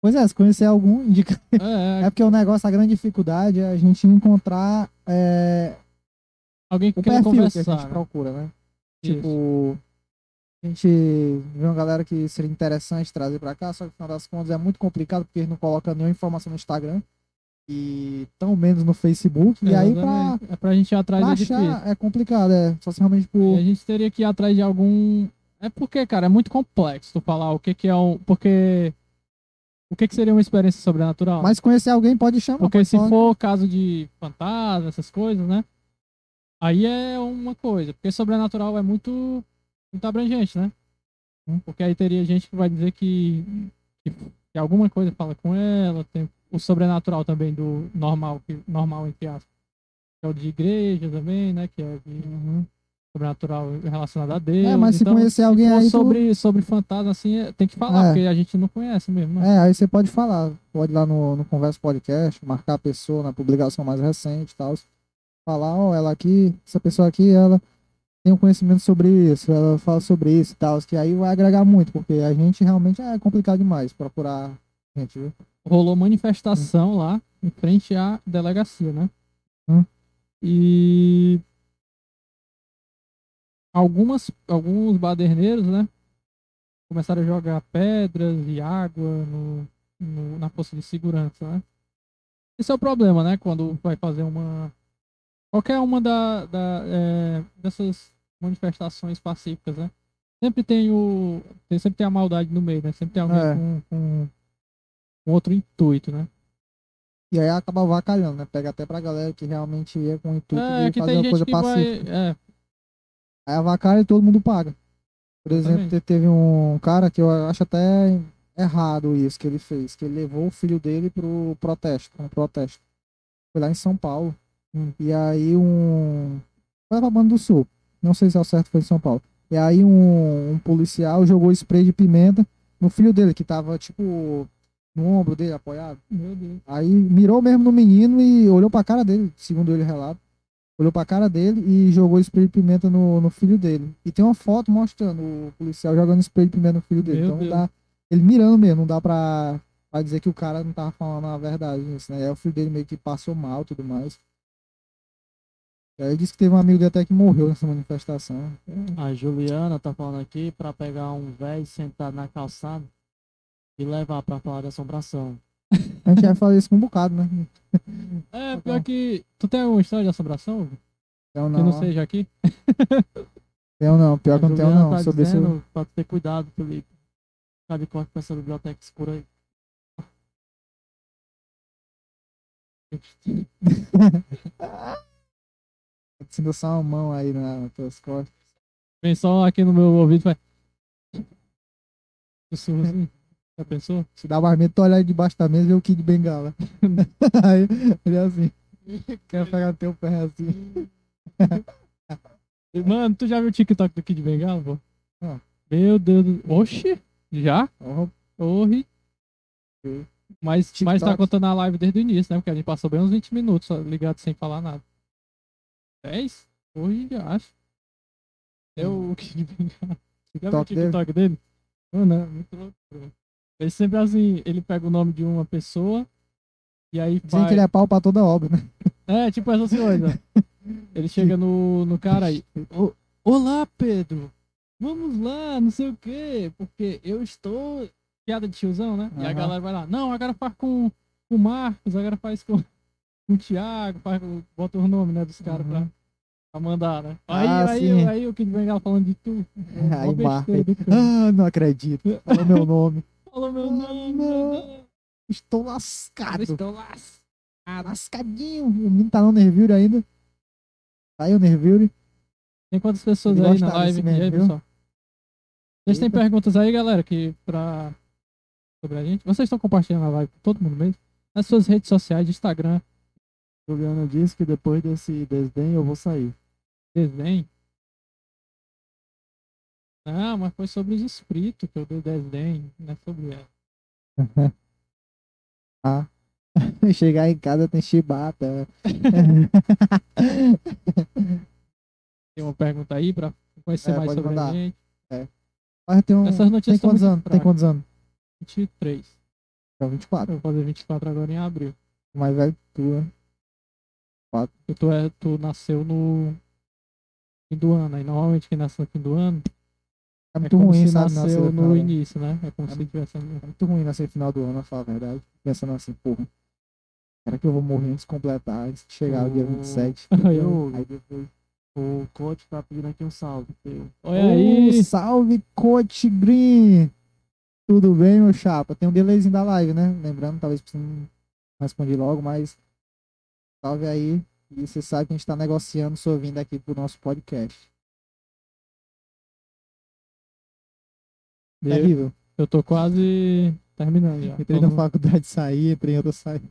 Pois é, se conhecer algum, indica. É, É porque o negócio, a grande dificuldade é a gente encontrar é, alguém que o quer perfil que a conversar. gente né? procura, né? Isso. Tipo, a gente vê uma galera que seria interessante trazer pra cá, só que no final das contas é muito complicado porque eles não colocam nenhuma informação no Instagram e tão menos no Facebook. E aí pra. É pra gente ir atrás pra é achar é complicado, é. Só se realmente por. E a gente teria que ir atrás de algum. É porque, cara, é muito complexo tu falar o que, que é um. Porque. O que, que seria uma experiência sobrenatural? Mas conhecer alguém pode chamar. Porque pode se falar. for caso de fantasma, essas coisas, né? Aí é uma coisa. Porque sobrenatural é muito, muito abrangente, né? Hum. Porque aí teria gente que vai dizer que, que, que alguma coisa fala com ela. Tem o sobrenatural também do normal, que, normal entre aspas. Que é o de igreja também, né? Que é de Uhum. Sobrenatural relacionado a Deus. É, mas se então, conhecer alguém aí, tu- sobre, sobre fantasma, assim, é- tem que falar, É. porque a gente não conhece mesmo. né? É, aí você pode falar, pode ir lá no, no Conversa Podcast, marcar a pessoa na publicação mais recente e tal. Falar, ó, ela aqui, essa pessoa aqui, ela tem um conhecimento sobre isso, ela fala sobre isso e tal, que aí vai agregar muito, porque a gente realmente é complicado demais procurar gente, viu? rolou manifestação lá em frente à delegacia, né? Hum. E algumas alguns baderneiros, né? Começaram a jogar pedras e água no, no- na força de segurança, né? Esse é o problema, né? Quando vai fazer uma qualquer uma da, da, é, dessas manifestações pacíficas, né? Sempre tem o tem, sempre tem a maldade no meio, né? Sempre tem alguém É. com, com com outro intuito, né? E aí acaba vacalhando, né? Pega até pra galera que realmente ia com o intuito É, de fazer uma coisa pacífica. vai. É, Aí avacalha e todo mundo paga. Por exemplo, teve um cara que eu acho até errado isso que ele fez, que ele levou o filho dele pro protesto, um protesto. Foi lá em São Paulo. Hum. E aí um. Foi pra Banda do Sul. Não sei se é o certo foi em São Paulo. E aí um, um policial jogou spray de pimenta no filho dele, que tava, tipo, no ombro dele, apoiado. Aí mirou mesmo no menino e olhou pra cara dele, segundo ele relato. Olhou pra cara dele e jogou spray de pimenta no, no filho dele. E tem uma foto mostrando o policial jogando spray de pimenta no filho dele. Meu então não Deus. dá. Ele mirando mesmo, não dá pra, pra dizer que o cara não tava falando a verdade nisso, né? Aí o filho dele meio que passou mal e tudo mais. E aí disse que teve um amigo dele até que morreu nessa manifestação. A Juliana tá falando aqui pra pegar um velho sentado na calçada e levar pra falar de assombração. A gente vai fazer isso com um bocado, né? É, pior que. Tu tem alguma história de assombração? Então Que não, não seja aqui? tenho não, pior que eu não tenho não. tá Sobre isso. dizendo pra tu ter cuidado, Felipe. Ficar de corte com essa biblioteca escura aí. Sinto só uma mão aí na- nas tuas costas. Vem só aqui no meu ouvido e vai. Sussurro assim. Já pensou? Se dá mais medo, tu olhar aí debaixo da mesa e o Kid Bengala. aí ele é assim. Quer pegar teu pé assim. Mano, tu já viu o TikTok do Kid Bengala, pô? Não. Meu Deus do. Oxi! Já? Corre. Mas, mas tá contando a live desde o início, né? Porque a gente passou bem uns 20 minutos ligado sem falar nada. 10? Corre, já acho. É o Kid Bengala. Já viu o TikTok dele? Dele? Mano, é muito louco. Ele sempre assim, ele pega o nome de uma pessoa e aí Dizem vai... que ele é pau pra toda obra, né? É, tipo essas coisas. Ele chega no, no cara aí. "Ô, Olá, Pedro. Vamos lá, não sei o quê. Porque eu estou. Piada de tiozão, né? E a galera vai lá. Não, agora faz com o Marcos, agora faz com, com o Thiago, faz, bota o nome, né, dos caras pra, Uhum. pra mandar, né? Aí, Ah, aí, sim. aí, o Kid Bengala falando de tu. Aí marca besteira aí. do cara. Ah, não acredito. Falou meu nome. Falou meu nome. Estou lascado. Estou lá. Lascadinho. O menino tá no Nervure ainda. Tá aí o Nervure. Tem quantas pessoas Ele aí na live? mesmo, aí, pessoal? Vocês têm perguntas aí, galera, que pra... sobre a gente? Vocês estão compartilhando a live com todo mundo mesmo? Nas suas redes sociais, Instagram, Juliana disse que depois desse desdém eu vou sair. desdém. Não, mas foi sobre os espíritos que eu dei desdém, não é sobre ela. Ah. Chegar em casa tem chibata. Tem uma pergunta aí pra conhecer É, mais sobre mandar. a gente. Mas tem um. Essas notícias Tem quantos anos? Tem quantos anos? 23. É 24. Eu vou fazer 24 agora em abril. Mais velho que tu, né? Tu, é, tu nasceu no fim do ano. Aí normalmente quem nasce no fim do ano É é muito como ruim, se nasceu Nascer no né? início, né? É como É se tivesse... É muito ruim nascer no final do ano, pra falar a verdade. Pensando assim, porra. Será que eu vou morrer antes de completar, antes de chegar o dia Oh. 27? Aí, ó. Eu, Aí depois. o coach tá pedindo aqui um salve. Olha aí! Salve, Coach Green! Tudo bem, meu chapa? Tem um delayzinho da live, né? Lembrando, talvez você não respondi logo, mas salve aí. E você sabe que a gente tá negociando sua vinda aqui pro nosso podcast. Terrível. eu tô quase terminando já. Entrei Tô na no- faculdade, saí, entrei em outra, saí.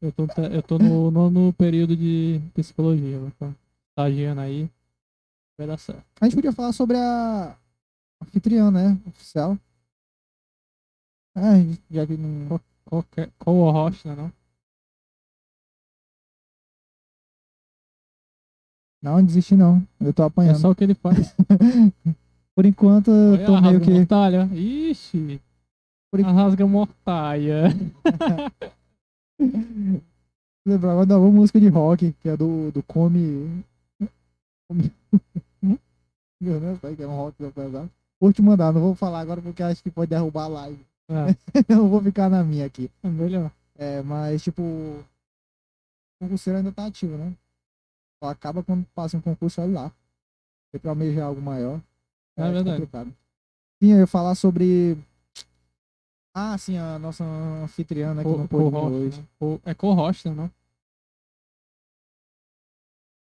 Eu tô, eu tô no nono período de psicologia. tô Estagiando aí. Vai dar certo. A gente podia falar sobre a anfitriã, né? Oficial. É, já que não. Qualquer, co-host, né não? Não, desistir não. Eu tô É apanhando. só o que ele faz. Por enquanto, eu Olha tô meio que. mortalha. Ixi. Por A rasga mortalha. Lembrar agora da uma música de rock, que é do, do Come. Meu Deus, que é um rock pesado. Vou te mandar, não vou falar agora porque acho que pode derrubar a live. Ah, eu vou ficar na minha aqui. é melhor. É, mas tipo. O concurseiro ainda tá ativo, né? Só acaba quando passa um concurso, olha lá. Se pra almejar algo maior. É verdade. complicado. Sim, eu ia falar sobre. Ah, sim, a nossa anfitriã né, não Co- pôde hoje. né? Co- É co-host, né, não?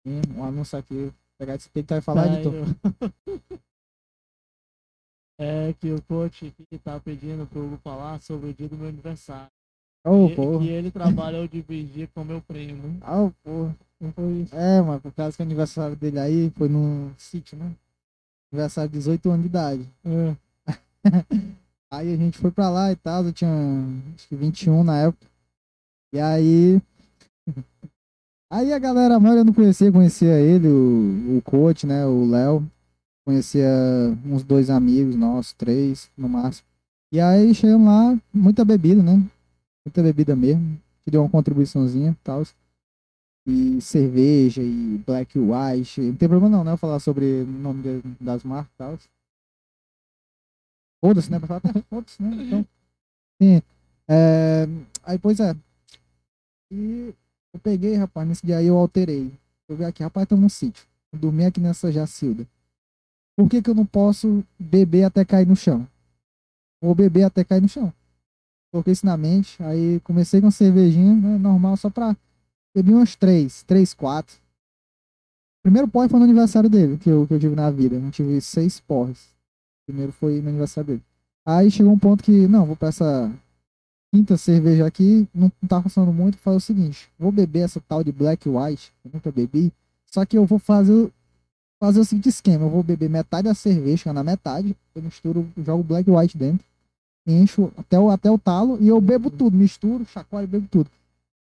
Sim, um anúncio aqui. Pegar esse peito e falar, Tá, editor. eu- É que o coach aqui tá pedindo pro Hugo falar sobre o dia do meu aniversário. Ô, E- que ele trabalhou de vigia com meu primo. Ah, ô, porra. Não foi isso. É, mano, por causa que o aniversário dele aí foi num sítio, né? Aniversário de 18 anos de idade. É. Aí a gente foi pra lá e tal, eu tinha acho que 21 na época. E aí. Aí a galera, a maioria não conhecia, conhecia ele, o, o coach, né? O Léo. Conhecia uns dois amigos nossos, três no máximo. E aí chegamos lá, muita bebida, né? Muita bebida mesmo. Que deu uma contribuiçãozinha e tal. E cerveja e black white. Não tem problema não, né? Eu falar sobre o nome de- das marcas e tal. Foda-se, né? Pra falar até foda-se, né? Então, sim. É, aí, pois é. E eu peguei, rapaz, nesse dia aí eu alterei. Eu vi aqui, rapaz, estamos num sítio. Eu dormi aqui nessa Jacilda. Por que que eu não posso beber até cair no chão? Ou beber até cair no chão. Coloquei isso na mente. Aí comecei com cervejinha, né? Normal, só pra... Bebi umas três, três, quatro. Primeiro porre foi no aniversário dele, que eu, que eu tive na vida. Eu tive seis porres. Primeiro foi no aniversário dele. Aí chegou um ponto que, não, vou pra essa quinta cerveja aqui, não, não tá funcionando muito, fazer o seguinte, vou beber essa tal de Black White, que eu nunca bebi, só que eu vou fazer, o- fazer o seguinte esquema, eu vou beber metade da cerveja, na metade, eu misturo, jogo Black White dentro, encho até o, até o talo, e eu bebo tudo, misturo, chacoalho bebo tudo.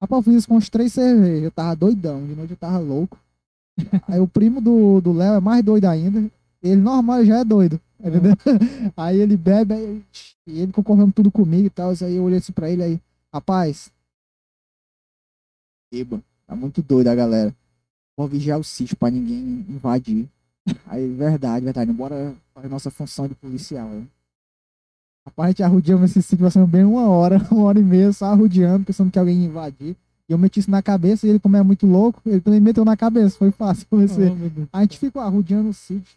Rapaz, eu fiz isso com as três cervejas, eu tava doidão, de noite eu tava louco. Aí o primo do do Léo é mais doido ainda, ele normal já é doido, entendeu? Aí ele bebe, aí, e ele concordando tudo comigo e tal. Aí eu olhei assim pra ele aí, rapaz. Eba, tá muito doido a galera. Vou vigiar o sítio pra ninguém invadir. Aí, verdade, verdade. Bora fazer nossa função de policial. Né? Rapaz, a gente arrudeamos esse sítio passando bem uma hora, uma hora e meia, só arrudeando, pensando que alguém ia invadir. E eu meti isso na cabeça, e ele, como é muito louco, ele também meteu na cabeça. Foi fácil. Comecei. Oh. A gente ficou arrudeando o sítio.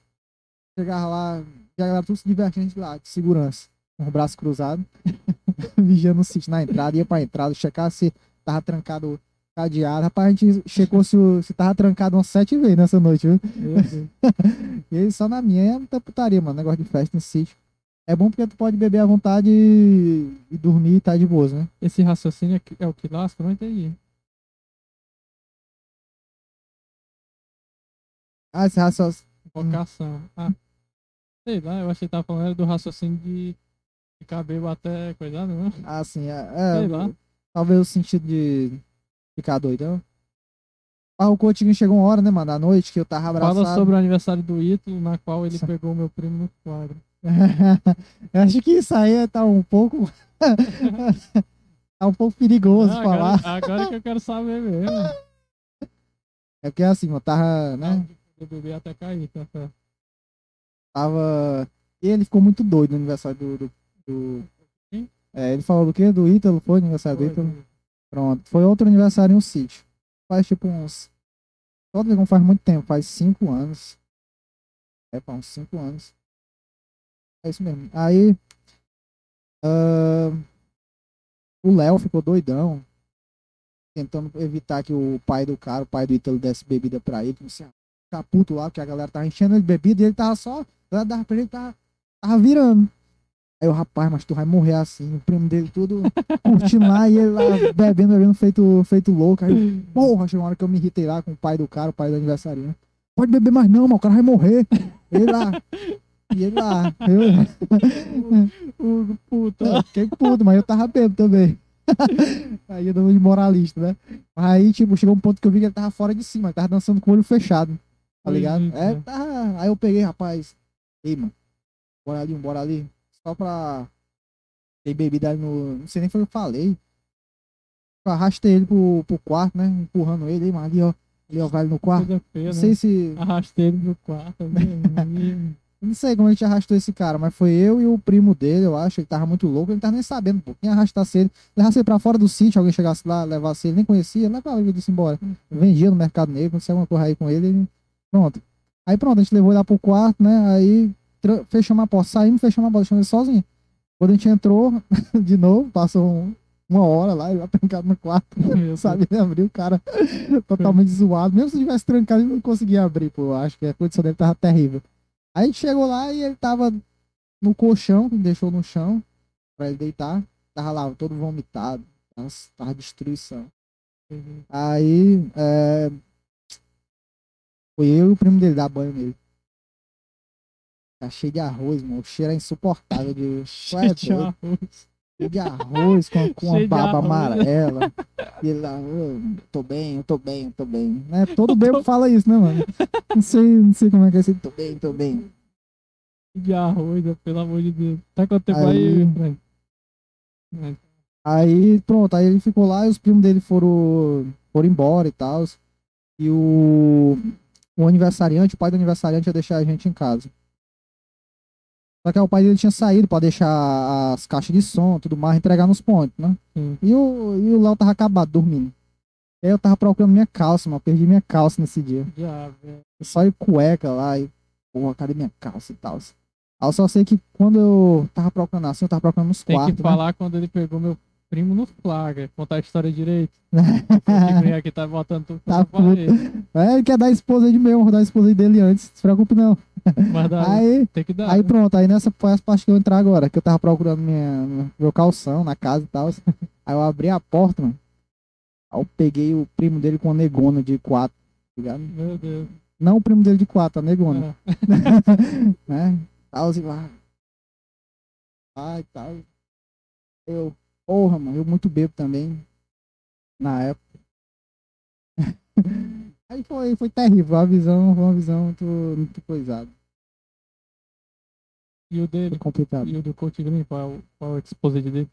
Chegava lá, já galera tudo se divertindo lá, de segurança. Com o braço cruzado. vigiando o sítio na entrada, ia pra entrada, checar se tava trancado cadeado. Rapaz, a gente checou se, o- se tava trancado umas sete vezes nessa noite, viu? E aí só na minha é muita putaria, mano. Negócio de festa em sítio. É bom porque tu pode beber à vontade e, e dormir e tá de boas, né? Esse raciocínio é, é o que lasca? Não entendi. Ah, esse raciocínio. Vocação. Ah. Sei lá, eu achei que tava falando do raciocínio de ficar bêbado até coisado, não? Ah, sim, é. é, Sei lá. Talvez o sentido de ficar doidão. Ah, o coaching chegou uma hora, né, mano, da noite, que eu tava abraçado. Fala sobre o aniversário do Ítalo, na qual ele pegou o meu primo no quadro. eu acho que isso aí tá um pouco. tá um pouco perigoso Ah, falar. agora, que eu quero saber mesmo. É porque assim, eu tava, né? Eu bebi até cair, tá certo. Tava. E ele ficou muito doido no aniversário do. do, do-? É, ele falou do quê? Do Ítalo? Foi aniversário do Foi, Ítalo? foi. Pronto. Foi outro aniversário em um sítio. Faz tipo uns. Todo não faz muito tempo, faz cinco anos. É, pá, uns cinco anos. É isso mesmo. Aí. ah, o Léo ficou doidão. Tentando evitar que o pai do cara, o pai do Ítalo, desse bebida pra ele. Não sei, ficar puto lá, porque a galera tava enchendo ele de bebida e ele tava só. Ela dava pra ele, tava, tava virando. Aí o rapaz, mas tu vai morrer assim. O primo dele tudo curtindo lá e ele lá bebendo, bebendo, feito, feito louco. Aí, porra, chegou uma hora que eu me irritei lá com o pai do cara, o pai do aniversário. pode beber mais não, mano, o cara vai morrer. Ele lá. E ele lá. Eu, Hugo, puta. eu fiquei puto, mas eu tava bêbado também. aí eu dou de moralista, né? Mas aí, tipo, chegou um ponto que eu vi que ele tava fora de cima, ele tava dançando com o olho fechado. Tá ligado? Eita. É, tá. Aí eu peguei, rapaz. Ei, mano. Bora ali, bora ali. Só pra. Ter bebida ali no. Não sei nem foi o que eu falei. Eu arrastei ele pro, pro quarto, né? Empurrando ele, aí, mano. Ali, ó. Ali, ó, vai no quarto. Não né? sei se. Arrastei ele pro quarto. Não sei como a gente arrastou esse cara, mas foi eu e o primo dele, eu acho. Ele tava muito louco, ele não tava nem sabendo, pô. Quem arrastasse ele, levasse ele pra fora do sítio, alguém chegasse lá, levasse ele, nem conhecia, levava ele disse embora. Vendia no mercado negro, aconteceu alguma coisa aí com ele, ele- pronto. Aí pronto, a gente levou ele lá pro quarto, né? Aí fechamos a porta, saímos, fechamos a porta, deixamos ele sozinho. Quando a gente entrou de novo, passou um- uma hora lá, ele lá trancado no quarto, Meu sabe? Ele abriu o cara totalmente zoado. Mesmo se tivesse trancado, ele não conseguia abrir, pô. Eu acho que a condição dele tava terrível. Aí a gente chegou lá e ele tava no colchão, que deixou no chão pra ele deitar. Tava lá, todo vomitado. Nossa, tava destruição. Deus. Aí, é... Foi eu e o primo dele dar banho nele. Tá cheio de arroz, mano. O cheiro é insuportável de. É Cheio de arroz. De arroz com, com uma baba amarela. E ele lá, "Ô, tô bem, eu tô bem, eu tô bem. Né? Todo bebo fala isso, né, mano? Não sei, não sei como é que é esse tô bem, tô bem. de arroz, né? pelo amor de Deus. Tá quanto tempo Aí- aí? É, Aí, pronto, aí ele ficou lá e os primos dele foram, foram embora e tal. E o, o aniversariante, o pai do aniversariante ia deixar a gente em casa. Só que o pai dele tinha saído pra deixar as caixas de som, tudo mais, entregar nos pontos, né? Sim. E o e o Léo tava acabado dormindo. E aí eu tava procurando minha calça, mano. Perdi minha calça nesse dia. Já, velho. Eu só ia cueca lá e, porra, cadê minha calça e tal? Aí eu só sei que quando eu tava procurando assim, eu tava procurando nos Tem quartos, que né? falar quando ele pegou meu primo no flagra. Contar a história direito. Tigrinho aqui tá botando tudo Tá pra parede. É, ele quer dar a esposa de mesmo, vou dar a esposa dele antes. Não se preocupe, não. Dá, Aí, tem que dar. aí né? pronto, aí nessa foi as partes que eu entrar agora, que eu tava procurando minha, meu calção na casa e tal. Aí eu abri a porta, mano. Aí eu peguei o primo dele com uma negona de quatro, tá ligado? Meu Deus. Não o primo dele de quatro, a negona. Ah, né? Tal, assim, lá. Ai, tal. Eu, porra, mano, eu muito bebo também. Na época. Aí foi, foi terrível, a visão foi uma visão muito, muito coisada. E o dele? Foi complicado. E o do Coach Green? Qual é o, qual é o exposed dele?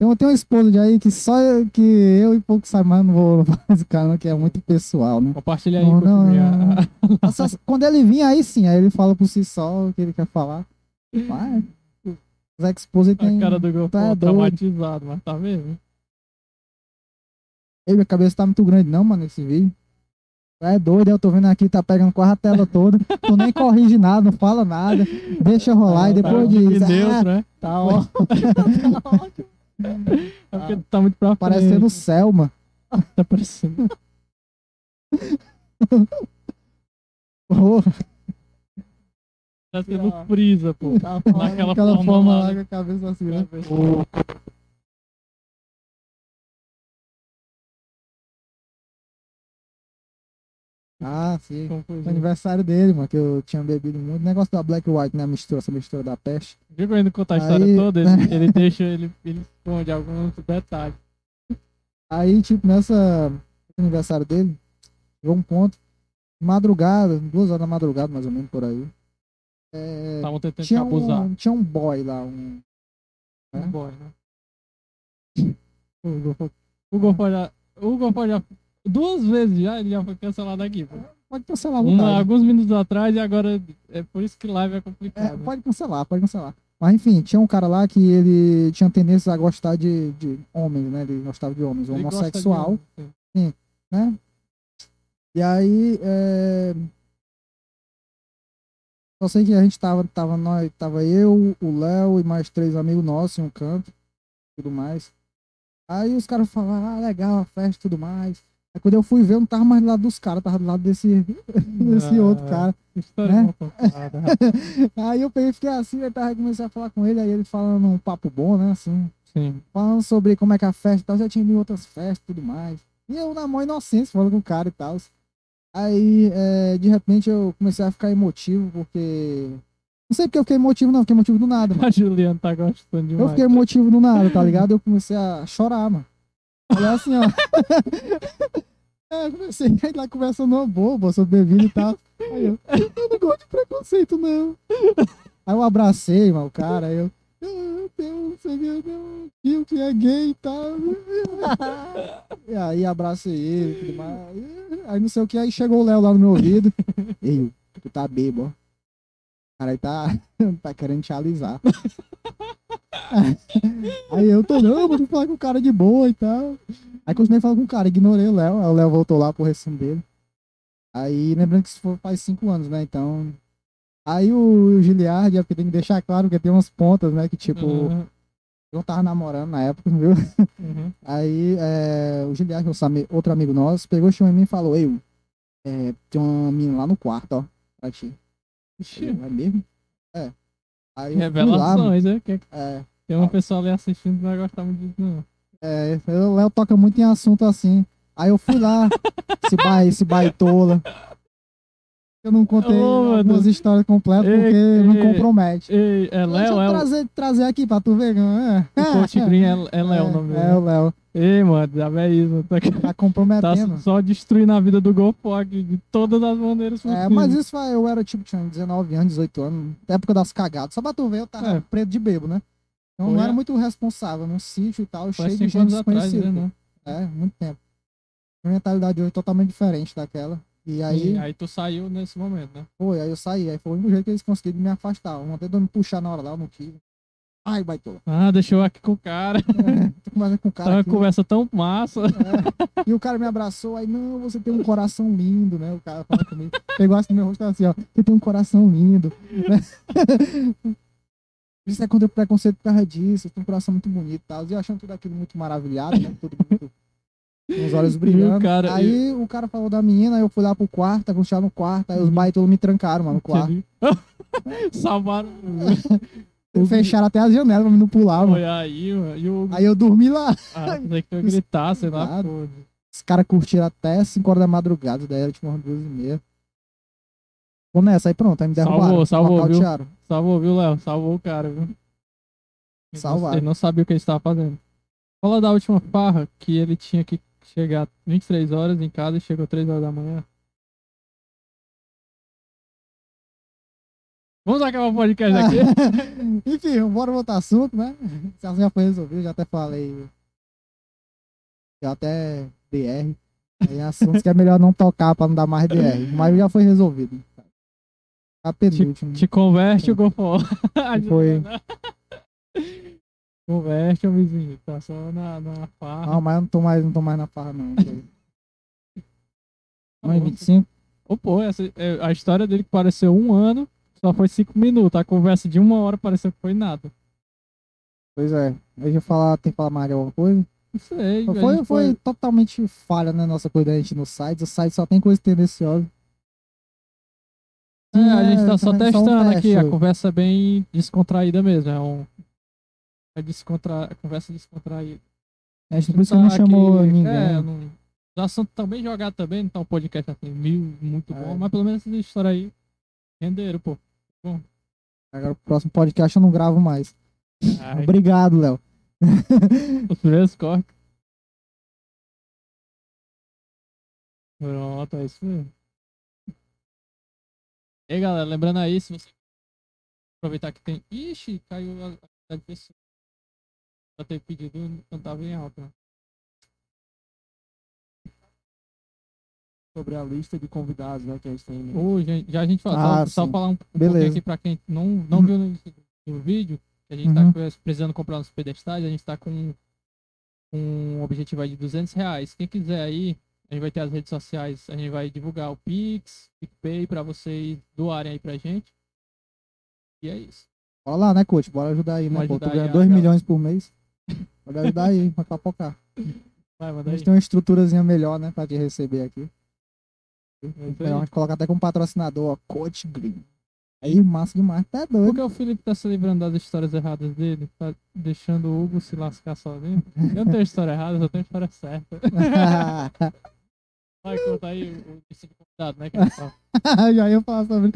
Tem, tem uma esposa aí que só eu- que eu e pouco sabe, mas não vou esse cara, não, que é muito pessoal, né? Compartilha aí, Não, não, não, a- a- Só- quando ele vir aí sim, aí ele fala por si só o que ele quer falar. Mas, os ex-esposas A tem. cara do gol tá tá traumatizado, mas tá vendo? Ei, minha cabeça tá muito grande não, mano, nesse vídeo. É doido, eu tô vendo aqui, tá pegando quase a tela toda. Tu nem corrige nada, não fala nada. Deixa rolar e Tá depois de diz. Deus, Ah, né? Tá ótimo. tá ótimo. É porque tá muito pra frente. parecendo o Selma. Tá parecendo. Porra, Tá sendo frisa, pô. Tá. Naquela aquela forma, forma lá. lá com a cabeça assim, né? Ah, sim. Aniversário dele, mano, que eu tinha bebido muito. Negócio da Black White, né? Mistura, essa mistura da peste. Viu ele contar a história Aí- toda? Ele, ele deixa, ele, ele esconde alguns detalhes. Aí, tipo, nessa aniversário dele, chegou um ponto, madrugada, duas horas da madrugada, mais ou menos, por aí. É, tentando te tinha, abusar. um, tinha um boy lá, um. É? Um boy, né? O Golfo, o Golfo já. Duas vezes já, ele já foi cancelado aqui. Pô. Pode cancelar, Uma, alguns minutos atrás e agora. É por isso que live é É, complicado. né? pode cancelar, pode cancelar. Mas enfim, tinha um cara lá que ele tinha tendência a gostar de, de homens, né? Ele gostava de homens, Ele homossexual, de- sim. né? E aí, é... Só sei que a gente tava, tava, nós, tava eu, o Léo e mais três amigos nossos em um canto, tudo mais. Aí os caras falaram, ah, legal, a festa e tudo mais. Aí quando eu fui ver, eu não tava mais do lado dos caras, tava do lado desse, desse Ah. outro cara. História Né? contada. Aí eu peguei fiquei assim, eu tava, comecei a falar com ele, aí ele falando um papo bom, né, assim, Sim. falando sobre como é que é a festa e tal, já tinha ido em outras festas e tudo mais. E eu na maior inocência, falando com o cara e tal. Aí, é, de repente, eu comecei a ficar emotivo, porque. Não sei porque eu fiquei emotivo, não, fiquei emotivo do nada, mano. A Juliana tá gostando demais. Eu fiquei emotivo do nada, tá ligado? Eu comecei a chorar, mano. Olha assim, ó. É, eu comecei lá conversando uma boba sobre bebida e tal. Aí eu, eu não gosto de preconceito, não. Aí eu abracei, mano, o cara, aí eu. "Ah, Deus, não sei o que, não, tio que é gay e tal. E aí abracei ele e. Aí não sei o que, aí chegou o Léo lá no meu ouvido. Ei, tu tá bebo, ó. Cara aí tá, tá querendo te alisar. Aí eu tô, não, vou falar com o cara de boa e tal. Aí continuei falando com o cara, ignorei o Léo. Aí o Léo voltou lá pro recinto dele. Aí, lembrando que isso foi faz cinco anos, né? Então. Aí o Giliard, é porque tem que deixar claro que tem umas pontas, né? Que tipo, Uhum, eu tava namorando na época, viu? uhum. Aí é, o Giliard, outro amigo nosso, pegou, chamou em mim e falou: Ei, é, tem uma menina lá no quarto, ó, pra ti. Ixi, Eu, é mesmo? É. Aí fui lá. Revelações, né? Que é, tem uma pessoa ali assistindo que não vai gostar muito disso, não. É, o Léo toca muito em assunto assim. Aí eu fui lá, esse, ba esse baitola. Eu não contei Ô, as histórias completas Ei, porque ei. me compromete. Ei, é Deixa Léo, eu é trazer, trazer aqui pra tu ver. É, o Green é, é Léo o nome é, dele. é o Léo. Ei, mano, já é isso. Tá, Tá tá comprometendo. só destruindo a vida do GoPro de todas as maneiras É, possíveis. mas isso foi, eu era tipo, tinha 19 anos, 18 anos, época das cagadas. Só pra tu ver, eu tava É. preto de bebo, né? Então Foi não a- era muito responsável, num sítio e tal, Foi cheio de gente atrás, desconhecida. né? pô. né? É, muito tempo. Minha mentalidade hoje é totalmente diferente daquela. E aí, E aí tu saiu nesse momento, né? foi, aí eu saí. Aí foi o único jeito que eles conseguiram me afastar. Um tentou me puxar na hora lá, eu não quis. Ai, baitola. Ah, deixou aqui com o cara. Tô conversando com o Tá cara uma aqui. conversa tão massa. É. E o cara me abraçou, aí, não, você tem um coração lindo, né? O cara falou comigo. Pegou assim no meu rosto assim, ó, você tem um coração lindo. Né? Isso é contra o preconceito por causa disso, você tem um coração muito bonito e tal. E eu achando tudo aquilo muito maravilhado, né? Tudo muito. Com os olhos brilhando. cara- aí o cara falou da menina, aí eu fui lá pro quarto, tava chegar no quarto, aí os Uhum. baitolos me trancaram, mano, no quarto. Salvaram. Fecharam até as janelas pra mim não pular, mano. Foi aí. E o. Aí eu dormi lá. Ah, tem que eu gritar, sei lá. Claro. pô. Os caras curtiram até 5 horas da madrugada, daí era tipo umas duas e meia. Vou nessa, aí pronto, aí me derrubaram. Salvou, salvou, viu? Salvou, viu, Léo? Salvou o cara, viu? Ele não- Salvaram. Ele não sabia o que ele estava fazendo. Fala da última farra que ele tinha que chegar 23 horas em casa e chegou 3 horas da manhã. Vamos acabar o podcast aqui? Enfim, bora voltar ao assunto, né? Esse assunto já foi resolvido, já até falei. Já até DR. Aí assuntos que é melhor não tocar pra não dar mais DR. Mas já foi resolvido. A penúltimo. Te converte o GoFo. Foi. Converte, ô vizinho. Tá só na, na farra. Não, mas eu não tô mais, não tô mais na farra, não. Tá Mãe, bom. 25. Ô, pô, essa, é, a história dele que pareceu um ano, só foi cinco minutos. A conversa de uma hora pareceu que foi nada. Pois é. Eu falar, tem que falar mais alguma coisa? Não sei. a Foi, gente foi totalmente falha, né? Nossa coisa da gente no site. O site só tem coisa tendenciosa. É, a gente tá só um testando aqui. A conversa é bem descontraída mesmo. É um. É descontra... conversa descontraída. A gente por isso que não Tá chamou aqui- ninguém. É, não... Os assuntos estão bem jogados também, não tá um podcast assim, mil, muito bom, É. mas pelo menos essa história aí renderam, pô. Agora o próximo podcast eu não gravo mais. Ai, Obrigado, Léo. os primeiros cortes. Pronto, é isso mesmo. E aí, galera, lembrando aí, se você aproveitar que tem. Ixi, caiu a a de pessoa. Já teve pedido, não tava em alta. Sobre a lista de convidados, né, que a gente tem. né? Gente, já a gente fala, Ah, só, só falar um, um pouquinho aqui pra quem não, não Uhum. viu no, no vídeo, que a gente Uhum. tá precisando comprar uns pedestais, a gente tá com um objetivo aí de 200 reais. Quem quiser aí, a gente vai ter as redes sociais, a gente vai divulgar o Pix, PicPay pra vocês doarem aí pra gente. E é isso. Bora lá, né, coach? Bora ajudar aí, né? Vamos Pô, tu ajudar ganha aí a 2 galera. milhões por mês. Pode ajudar aí, pra papocar. Vai, A manda aí. gente tem uma estruturazinha melhor, né, pra te receber aqui. É Então, aí. a gente coloca até como patrocinador, ó, Coach Green. Aí, massa demais, tá doido. que o Felipe tá se livrando das histórias erradas dele? Tá deixando o Hugo se lascar sozinho? Eu não tenho história errada, eu só tenho história certa. Vai, conta aí o, esse convidado, né? Já ia falar sobre.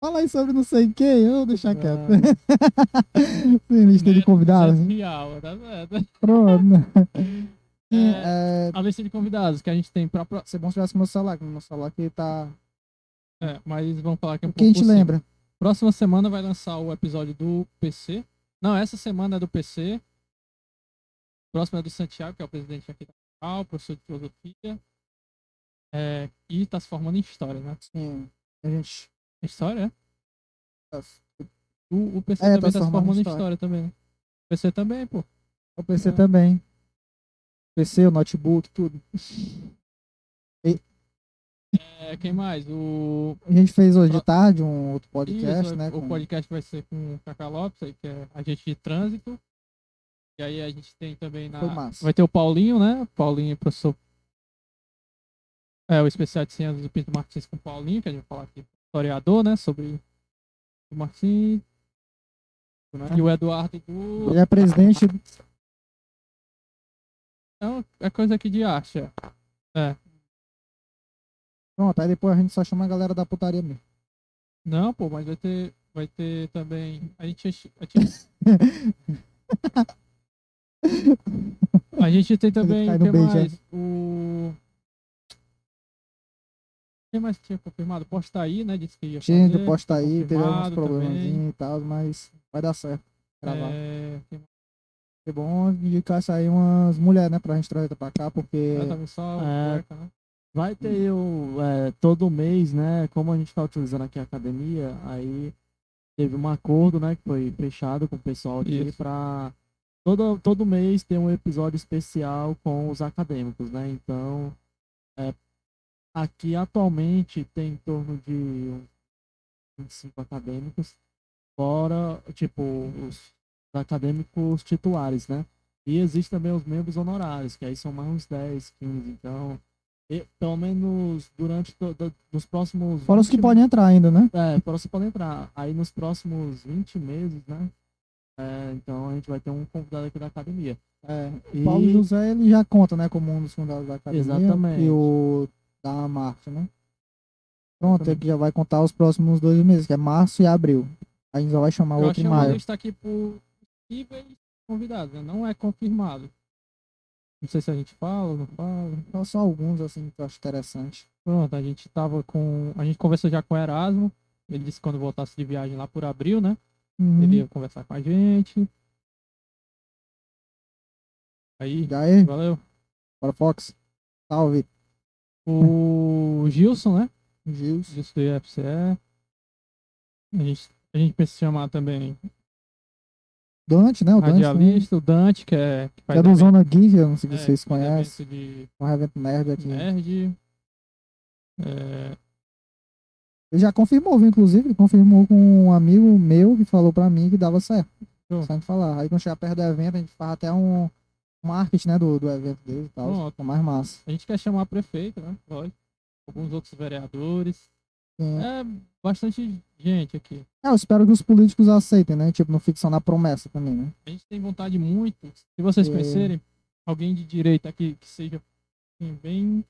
Fala aí sobre não sei quem, eu vou deixar quieto. Ah, Tem lista de convidados. Social, Pronto. É, É, a lista de convidados que a gente tem pra. ser bom se tivesse meu celular, que meu celular aqui tá. É, mas vamos falar aqui um O que a pouco gente por cima. lembra? Próxima semana vai lançar o episódio do PC. Não, essa semana é do PC. Próxima é do Santiago, que é o presidente aqui da FAO, professor de filosofia. É, e tá se formando em história, né? Sim. A gente. História, é? tá- O, o PC É, também tá tá se formando em história. história também, né? O PC também, pô. O PC É. também. PC, o notebook, tudo. É, quem mais? O, A gente fez hoje de Pro- tarde um outro podcast, Isso, né? O com- podcast vai ser com o Cacá Lopes, aí, que é agente de trânsito. E aí a gente tem também na. Vai ter o Paulinho, né? Paulinho, professor. É, o especial de ciências do Pinto Martins com o Paulinho, que a gente vai falar aqui, historiador, né? Sobre o Martins. né, E o Eduardo do. Ele é presidente. Então, é coisa aqui de arte, é. Pronto, aí depois a gente só chama a galera da putaria mesmo. Não, pô, mas vai ter. Vai ter também. A gente. A gente, a gente tem também. beijo, mais? O. Quem mais que tinha confirmado? Posta aí, né? Disse que ia fazer. posta aí, teve alguns problemas e tal, mas vai dar certo. Gravar. É, quem? É bom indicar aí umas mulheres, né, pra gente trazer pra cá, porque. Só É. né? Vai ter o, é, todo mês, né? Como a gente tá utilizando aqui a academia, aí teve um acordo, né? Que foi fechado com o pessoal aqui Isso. pra todo, todo mês ter um episódio especial com os acadêmicos, né? Então, é, aqui atualmente tem em torno de uns 25 acadêmicos, fora, tipo, os acadêmicos titulares, né? E existe também os membros honorários, que aí são mais uns 10, 15, então... E, pelo menos durante do- nos próximos. Fora os que 20 podem entrar ainda, né? É, fora os que podem entrar. Aí nos próximos 20 meses, né? É, então a gente vai ter um convidado aqui da academia. É, E- o Paulo José, ele já conta, né, como um dos fundados da academia. Exatamente. E o da Marte, né? Pronto, ele já vai contar os próximos dois meses, que é março e abril. A gente só vai chamar Eu outro em achei uma maio. lista aqui por possíveis convidados, né? Não é confirmado. Não sei se a gente fala ou não fala. Só, só alguns, assim, que eu acho interessante. Pronto, a gente tava com. A gente conversou já com o Erasmo. Ele disse que quando voltasse de viagem lá por abril, né? Uhum. Ele ia conversar com a gente. Aí, E aí, valeu. bora Fox. Salve. O Gilson, né? Gils. Gilson do IFCE. A gente, a gente pensa em chamar também Dante, né? O Dante. né? o Dante, que é. Que é do evento- Zona Geek, eu não sei se é, vocês conhecem. de Um evento nerd aqui. nerd. É, Ele já confirmou, viu? Inclusive, ele confirmou com um amigo meu que falou pra mim que dava certo. Show. Gente falar. Aí quando chegar perto do evento, a gente faz até um marketing, né, do, do evento dele e tal. Fica mais massa. a gente quer chamar prefeito, né? Lógico. Alguns outros vereadores. Sim. É bastante gente aqui. É, eu espero que os políticos aceitem, né? Tipo, não só na promessa também, né? A gente tem vontade muito. Se vocês É. conhecerem alguém de direita aqui que seja assim, bem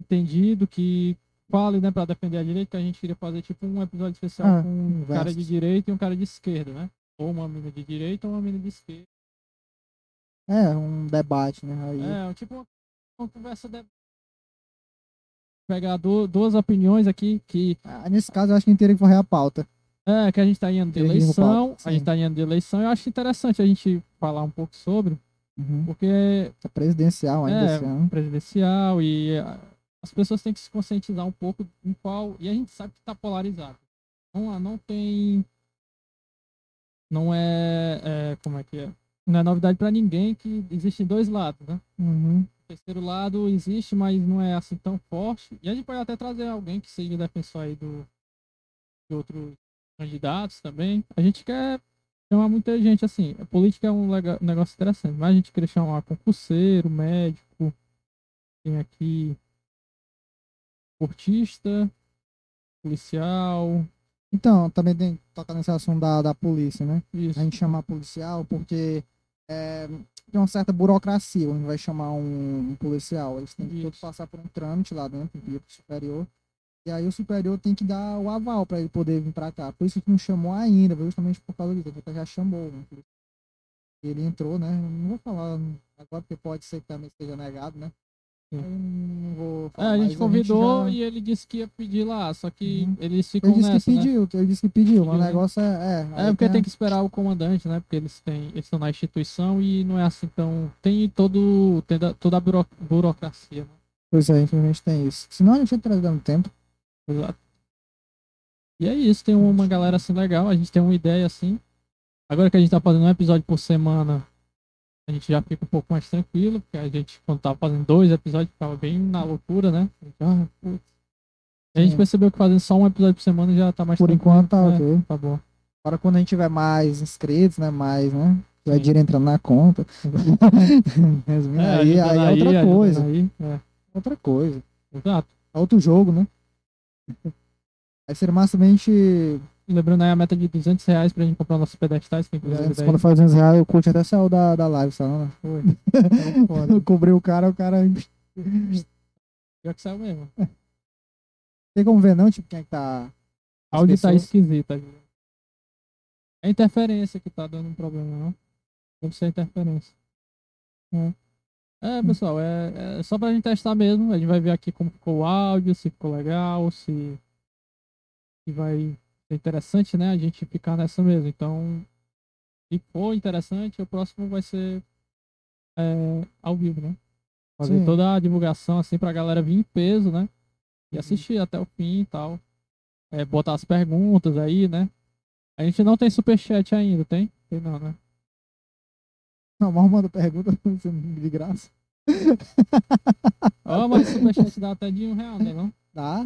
entendido, que fale, né, pra defender a direita, que a gente queria fazer tipo um episódio especial Ah, com um cara de direita e um cara de esquerda, né? Ou uma mina de direita ou uma mina de esquerda. É, um debate, né? Aí, É, tipo uma, uma conversa de... pegar du- duas opiniões aqui que Ah, nesse caso, eu acho que a gente teria que varrer a pauta. é que a gente tá em ano de eleição, a gente sim. tá em ano de eleição, eu acho interessante a gente falar um pouco sobre, Uhum. porque É presidencial ainda É, presidencial e ah, as pessoas têm que se conscientizar um pouco em qual e a gente sabe que tá polarizado não não tem não é, é, como é que é não é novidade para ninguém que existem dois lados né Uhum. Terceiro lado existe mas não é assim tão forte e a gente pode até trazer alguém que seja defensor aí do de outros candidatos também a gente quer chamar muita gente assim a política é um lega- um negócio interessante mas a gente queria chamar concurseiro médico tem aqui portista, policial, Então, também tem que tocar nesse assunto da, da polícia, né? isso. A gente chamar policial porque é, tem uma certa burocracia. Gente vai chamar um, um policial. Eles têm que todos passar por um trâmite lá dentro, um dia superior. E aí o superior tem que dar o aval para ele poder vir para cá. Por isso que não chamou ainda, justamente por causa disso. Ele já chamou. Né? Ele entrou, né? Não vou falar agora porque pode ser que também esteja negado, né? Eu vou É, a gente convidou já- e ele disse que ia pedir lá, só que Uhum. Ele disse nessa, que né? pediu, ele disse que pediu, mas o né? negócio é. É, É porque tem que esperar o comandante, né? Porque eles têm, eles estão na instituição e não é assim tão. Tem todo, tem da- toda a buro- burocracia, né? Pois é, infelizmente tem isso. Senão a gente ia trazer dando tempo. Exato. E é isso, tem uma galera assim legal, a gente tem uma ideia assim. Agora que a gente tá fazendo um episódio por semana, a gente já fica um pouco mais tranquilo, porque a gente, quando tava fazendo dois episódios, ficava bem na loucura, né? A gente, ah, putz. A gente Sim. percebeu que fazendo só um episódio por semana já tá mais Por enquanto tá É, ok. Tá bom. Agora quando a gente tiver mais inscritos, né? Mais, né? Sim. dinheiro entrando na conta. Resumindo, É, aí, aí ajudando é outra ajudando coisa. aí, é, Outra coisa. exato. É outro jogo, né? Aí seria massa a gente. Lembrando aí a meta de 200 reais pra gente comprar nossos pedestais, quem quiser Antes, ajudar quando faz 200 reais, eu curti até saiu da, da live, sabe? né? Foi. Então. Eu cobrei o cara, o cara. Pior que saiu mesmo. Tem como ver, não? Tipo, quem é que tá. as áudio tá pessoas? esquisito. aí. É a interferência que tá dando um problema, não? Deve ser a interferência. É, é pessoal, é, é só pra gente testar mesmo. A gente vai ver aqui como ficou o áudio, se ficou legal, se, se vai ser interessante, né? A gente ficar nessa mesmo. Então, se for interessante, o próximo vai ser é, ao vivo, né? Fazer Sim. toda a divulgação assim pra galera vir em peso, né? E Uhum. assistir até o fim e tal. É, botar as perguntas aí, né? A gente não tem superchat ainda, tem? Tem não, né? Não, mas manda pergunta de graça. Ó, mas superchat dá até de um real, né? Não? Dá.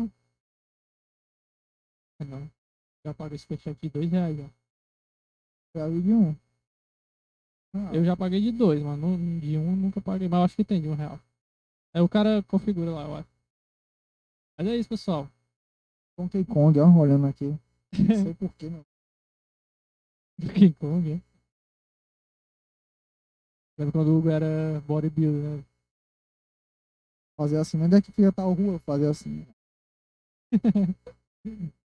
É, não. Já paguei superchat de dois reais, ó. Já vi de um. Ah, Eu já paguei de dois, mas não- de um nunca paguei. Mas eu acho que tem de um real. Aí o cara configura lá, eu acho. Mas é isso, pessoal. Donkey Kong, ó, olhando aqui. Não sei porquê, meu. King Kong, é. Lembra quando o Hugo era bodybuilder, né? Fazer assim, onde é que fica tal rua? Fazer assim.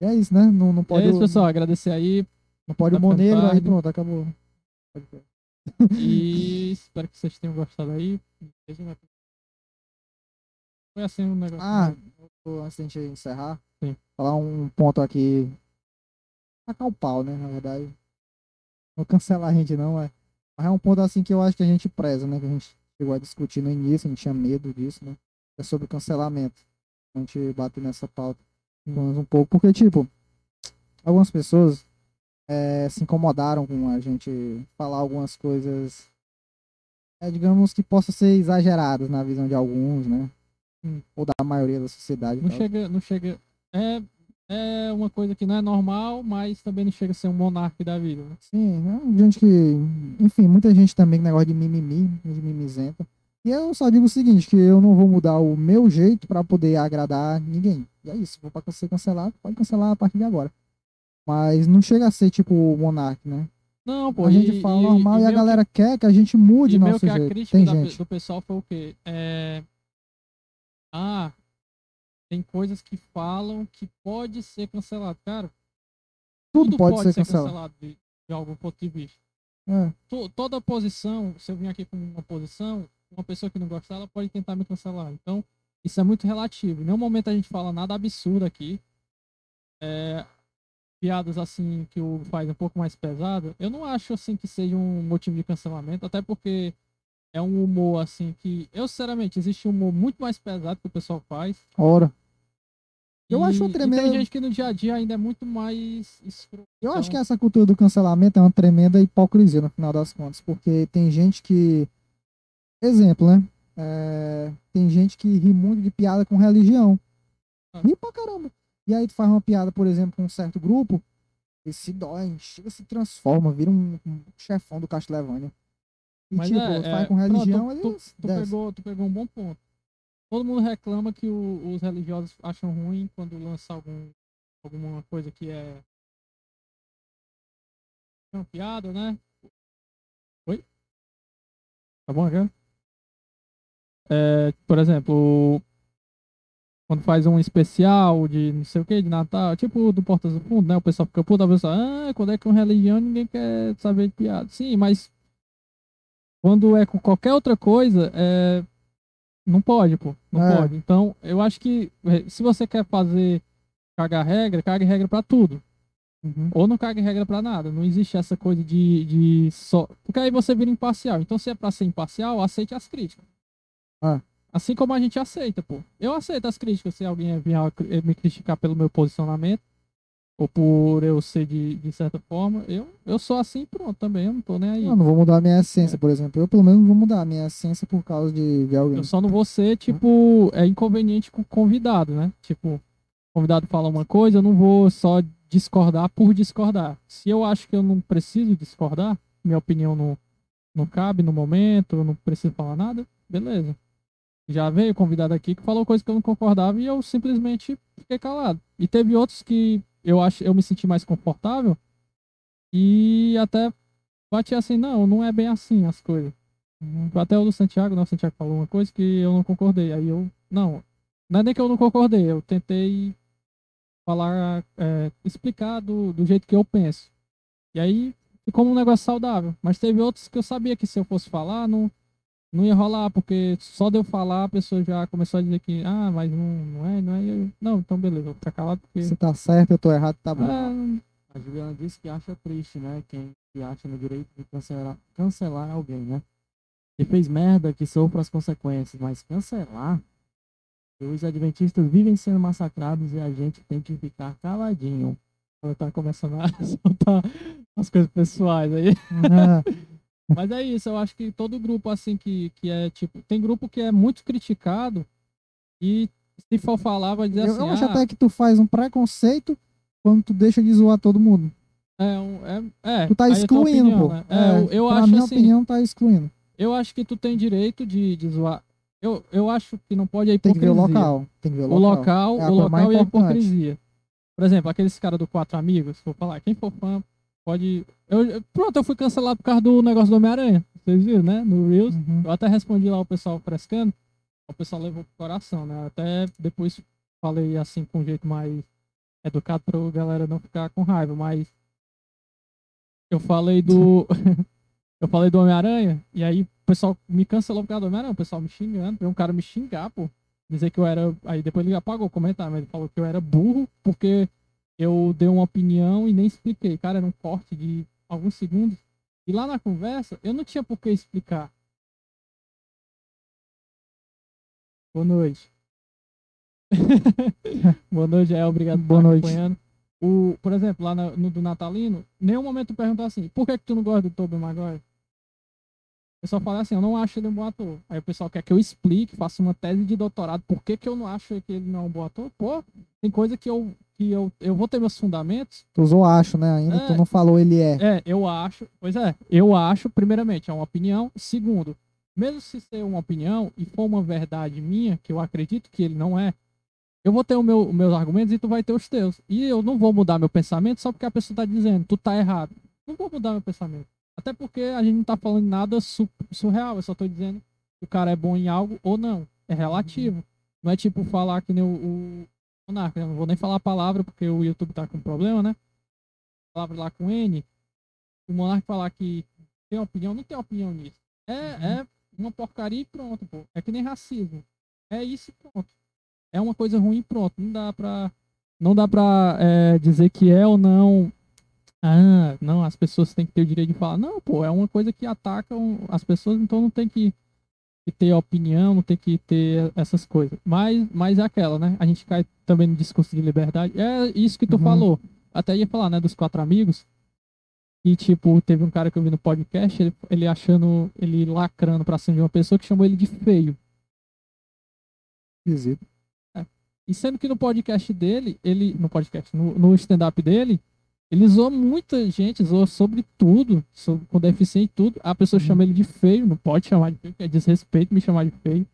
E é isso, né? Não, não pode. é isso, pessoal. Agradecer aí. Não pode Tá o Monegro, ficando aí pronto, acabou. E espero que vocês tenham gostado aí. Foi assim um negócio. Ah, né? antes da gente encerrar, Sim. falar um ponto aqui. Tacar o pau, né? Na verdade. Não cancelar a gente, não, é. Mas é um ponto assim que eu acho que a gente preza, né? Que a gente chegou a discutir no início, a gente tinha medo disso, né? É sobre cancelamento. A gente bate nessa pauta um pouco. Porque, tipo, algumas pessoas eh, se incomodaram com a gente falar algumas coisas, eh, digamos que possam ser exageradas na visão de alguns, né? Hum. Ou da maioria da sociedade. Não tal. chega, não chega. É, é uma coisa que não é normal, mas também não chega a ser um monarca da vida, né? Sim, né? gente que. Enfim, muita gente também negócio de mimimi, de mimizenta. E eu só digo o seguinte, que eu não vou mudar o meu jeito pra poder agradar ninguém. E é isso, vou pra ser cancelado, pode cancelar a partir de agora. Mas não chega a ser tipo o Monark, né? Não, pô. a gente e- fala e- normal e, a meio que- galera quer que a gente mude E meio nosso que a jeito. crítica Tem da- gente. do pessoal foi o quê? É... Ah, tem coisas que falam que pode ser cancelado. Cara, Tudo pode ser cancelado. cancelado de, de algum ponto de vista. É, To- toda posição, se eu vim aqui com uma posição, uma pessoa que não gosta dela pode tentar me cancelar. Então, isso é muito relativo. Em nenhum momento a gente fala nada absurdo aqui. É, piadas assim que o faz um pouco mais pesado, eu não acho assim que seja um motivo de cancelamento, até porque é um humor assim que, eu sinceramente, existe um humor muito mais pesado que o pessoal faz. ora. Eu E- acho e tremendo. tem gente que no dia a dia ainda é muito mais escroto. Eu acho que essa cultura do cancelamento é uma tremenda hipocrisia no final das contas, porque tem gente que. Exemplo, né? É, Tem gente que ri muito de piada com religião. Ah. Ri pra caramba. E aí tu faz uma piada, por exemplo, com um certo grupo, e se dói, chega, se transforma, vira um, um chefão do Castlevania. E Mas tipo, é, faz é, com religião, pronto, ele tu, tu, desce. pegou, tu pegou um bom ponto. Todo mundo reclama que o- os religiosos acham ruim quando lança algum, alguma coisa que é é uma piada, né? Oi? Tá bom agora? É, por exemplo, quando faz um especial de não sei o que, de Natal, tipo do Portas do Fundo, né? O pessoal fica puto, a pessoa, ah, quando é com religião ninguém quer saber de piada. Sim, mas quando é com qualquer outra coisa, é... não pode, pô. Não É. pode. Então, eu acho que eh, se você quer fazer cagar regra, cague regra pra tudo. Uhum. Ou não cague regra pra nada. Não existe essa coisa de, de só. Porque aí você vira imparcial. Então, se é pra ser imparcial, aceite as críticas. Ah. Assim como a gente aceita, pô. Eu aceito as críticas se alguém vier cri- me criticar pelo meu posicionamento. Ou por eu ser de, de certa forma. Eu, eu sou assim pronto também. Eu não tô nem aí. Eu não vou mudar a minha essência, por exemplo. Eu, pelo menos, não vou mudar a minha essência por causa de, de alguém. Eu só não vou ser, tipo, é inconveniente com o convidado, né? Tipo, o convidado fala uma coisa, eu não vou só discordar por discordar. Se eu acho que eu não preciso discordar, minha opinião não, não cabe no momento, eu não preciso falar nada, beleza. Já veio convidado aqui que falou coisa que eu não concordava e eu simplesmente fiquei calado. E teve outros que eu acho eu me senti mais confortável e até bati assim, não, não é bem assim as coisas. Até o do Santiago, né? O Santiago falou uma coisa que eu não concordei. Aí eu. Não. Não é nem que eu não concordei, eu tentei falar, é, explicar do, do jeito que eu penso. E aí ficou um negócio saudável. Mas teve outros que eu sabia que se eu fosse falar, não, não ia rolar, porque só de eu falar a pessoa já começou a dizer que, ah, mas não, não é, não é. Eu, não, então beleza, vou ficar calado porque. Se tá certo, eu tô errado, tá bom. Não- A Juliana disse que acha triste, né? Quem se acha no direito de cancelar, cancelar alguém, né? Que fez merda, que sofra as consequências, mas cancelar. Os adventistas vivem sendo massacrados e a gente tem que ficar caladinho. ela tá começando a soltar as coisas pessoais aí. Ah, Mas é isso, eu acho que todo grupo assim que, que é tipo. Tem grupo que é muito criticado e se for falar, vai dizer eu, assim. eu acho ah, até que tu faz um preconceito quando tu deixa de zoar todo mundo. é, um- é, é, Tu tá é excluindo, opinião, pô. né? É, eu, eu pra acho minha assim. opinião, tá excluindo. Eu acho que tu tem direito de, de zoar. Eu, eu acho que não pode a Tem que ver hipocrisia. o local. Tem que ver o O local. local, É a o local e a importante. hipocrisia. Por exemplo, aqueles caras do Quatro Amigos, vou falar, quem for fã pode. Eu, eu- pronto, eu fui cancelado por causa do negócio do Homem-Aranha. Vocês viram, né? No Reels. Uhum. Eu até respondi lá o pessoal frescando. O pessoal levou pro coração, né? Até depois falei assim com um jeito mais educado pra galera não ficar com raiva, mas eu falei do. eu falei do Homem-Aranha, e aí o pessoal me cancelou por causa do Homem-Aranha, o pessoal me xingando, veio um cara me xingar, pô. Dizer que eu era. Aí depois ele apagou o comentário, mas ele falou que eu era burro porque eu dei uma opinião e nem expliquei. Cara, era um corte de alguns segundos. E lá na conversa, eu não tinha por que explicar. Boa noite. Boa noite, é obrigado por Boa noite. acompanhando. O, por exemplo, lá na- no do Natalino, em nenhum momento perguntou assim, por que, que tu não gosta do Tobey Maguire? Eu só falei assim, eu não acho ele um bom ator. Aí o pessoal quer que eu explique, faça uma tese de doutorado, por que, que eu não acho que ele não é um bom ator? Pô, tem coisa que eu, que eu, eu vou ter meus fundamentos. Tu usou acho, né? Ainda É. tu não falou ele é. É, eu acho, pois é, eu acho, primeiramente, é uma opinião. Segundo, mesmo se ser uma opinião e for uma verdade minha, que eu acredito que ele não é, eu vou ter o meu, os meus argumentos e tu vai ter os teus. E eu não vou mudar meu pensamento só porque a pessoa tá dizendo, tu tá errado. Não vou mudar meu pensamento. Até porque a gente não tá falando nada su- surreal, eu só tô dizendo que o cara é bom em algo ou não. É relativo. Não é tipo falar que nem o, o Monarca, eu não vou nem falar a palavra porque o YouTube tá com problema, né? Palavra lá com N. O Monarca falar que tem opinião, não tem opinião nisso. É, é uma porcaria e pronto, pô. É que nem racismo. É isso e pronto. É uma coisa ruim e pronto. Não dá pra. Não dá pra é, dizer que é ou não. Ah, não, as pessoas têm que ter o direito de falar. Não, pô, é uma coisa que ataca as pessoas, então não tem que, que ter opinião, não tem que ter essas coisas. Mas, mas é aquela, né? A gente cai também no discurso de liberdade. É isso que tu Uhum. falou. Até ia falar, né, dos quatro amigos. E, tipo, teve um cara que eu vi no podcast, ele, ele achando, ele lacrando pra cima de uma pessoa que chamou ele de feio. Esquisito. E sendo que no podcast dele, ele. No podcast, no, no stand-up dele, ele zoou muita gente, zoou sobre tudo, sobre, com deficiente e tudo. A pessoa Uhum. chama ele de feio, não pode chamar de feio, porque é desrespeito me chamar de feio.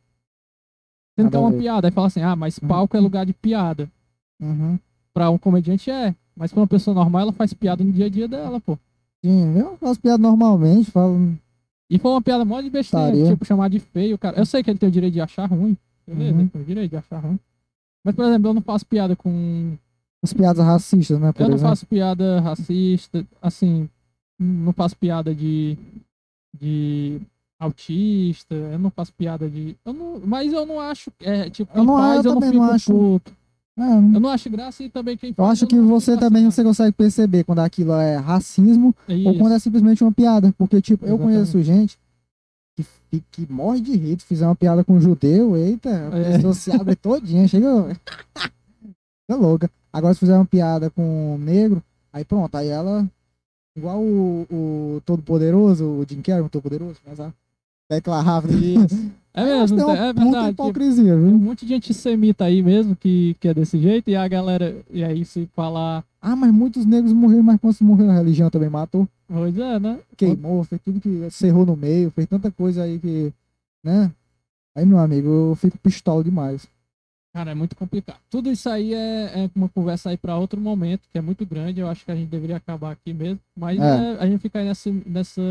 A uma piada. Aí fala assim, ah, mas Uhum. palco é lugar de piada. Uhum. Pra um comediante é. Mas pra uma pessoa normal, ela faz piada no dia a dia dela, pô. Sim, eu faço piada normalmente, falo. E foi uma piada mó de besteira, Taria. tipo, chamar de feio, cara. Eu sei que ele tem o direito de achar ruim. Beleza, Uhum. ele tem o direito de achar ruim. Mas, por exemplo, eu não faço piada com. As piadas racistas, né? Eu não exemplo. faço piada racista, assim. Não faço piada de. de autista, eu não faço piada de. Eu não, mas eu não acho. É, tipo, Eu não- faz, eu eu não também fico não acho- puto. É, eu Eu não acho graça e também quem eu faz. acho que não você também assim, você consegue perceber quando aquilo é racismo Isso. ou quando é simplesmente uma piada. Porque, tipo, eu Exatamente. conheço gente que, que morre de rir. Fizer uma piada com um judeu, eita, a É. pessoa se abre todinha, chega. é louca. Agora, se fizer uma piada com um negro, aí pronto, aí ela. Igual o, o Todo-Poderoso, o Jim Carrey, o Todo-Poderoso, mas a tecla rápida. Isso. É acho mesmo, tem é verdade. hipocrisia, Tem um viu? monte de antissemita aí mesmo que, que é desse jeito, e a galera, e aí se falar, Ah, mas muitos negros morreram, mas quando se morreu, a religião também matou. pois é, né? queimou, fez tudo que cerrou no meio, fez tanta coisa aí que, né? Aí, meu amigo, eu fico pistola demais. Cara, é muito complicado. Tudo isso aí é, é uma conversa aí pra outro momento, que é muito grande, eu acho que a gente deveria acabar aqui mesmo, mas É. é, a gente fica aí nesse, nessa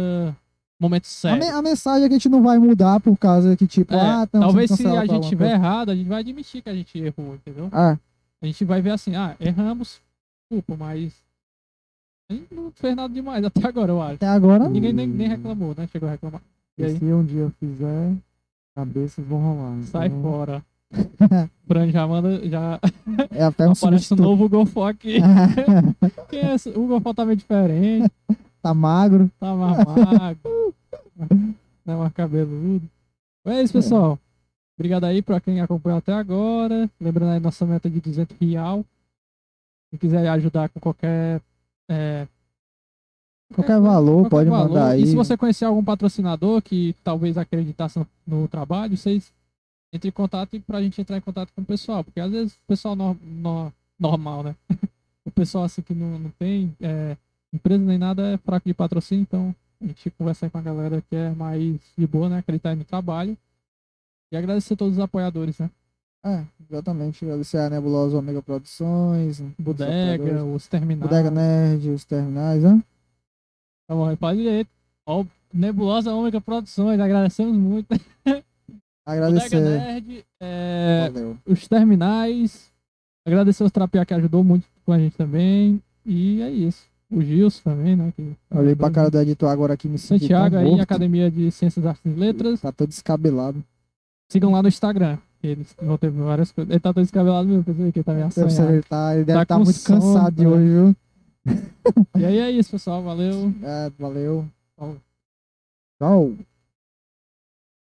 momento A, sério. me- a mensagem é que a gente não vai mudar por causa que, tipo, É, ah, talvez se a gente tiver coisa. errado, a gente vai admitir que a gente errou, entendeu? Ah, A gente vai ver assim, ah, erramos, desculpa, mas a gente não fez nada demais até agora, eu acho. até agora, Ninguém nem, nem reclamou, né? Chegou a reclamar. E E aí? se um dia eu fizer, cabeças vão rolar. Sai então- fora. Fran já manda, já é até um aparece um novo Golfo aqui. Quem é esse? O Golfo tá meio diferente, tá magro. tá mais magro, tá mais cabeludo. É isso, pessoal. Obrigado aí pra quem acompanhou até agora. Lembrando aí nossa meta de 200 real. Quem quiser ajudar com qualquer... é, Qualquer valor, qualquer pode valor. mandar aí. E se você conhecer algum patrocinador que talvez acreditasse no, no trabalho, vocês entrem em contato e pra gente entrar em contato com o pessoal. Porque às vezes o pessoal no- no- normal, né? o pessoal assim que não, não tem é, empresa nem nada é fraco de patrocínio, então a gente conversa aí com a galera que é mais de boa, né? Acreditar aí no trabalho. E agradecer a todos os apoiadores, né? É, exatamente. Agradecer a Nebulosa Omega Produções, os Bodega, apoiadores. os terminais. Bodega Nerd, os terminais, né? Tá bom, pode direito. Ó, Nebulosa Ômega Produções, agradecemos muito. Agradecer. Nerd, é, os terminais. Agradecer os Trapear que ajudou muito com a gente também. E é isso. O Gilson também, né? Que Olhei pra cara do editor agora aqui me senti Santiago aí, morto. Academia de Ciências, Artes e Letras. Tá todo descabelado. Sigam lá no Instagram. Eles vão ter várias coisas. Ele tá todo descabelado mesmo, pensei que ele tá meio Deve ser, assanhado. ele tá, ele deve Tá estar com muito sono, cansado de né? hoje, viu? E aí é isso, pessoal. Valeu. É, valeu. Falou. Tchau.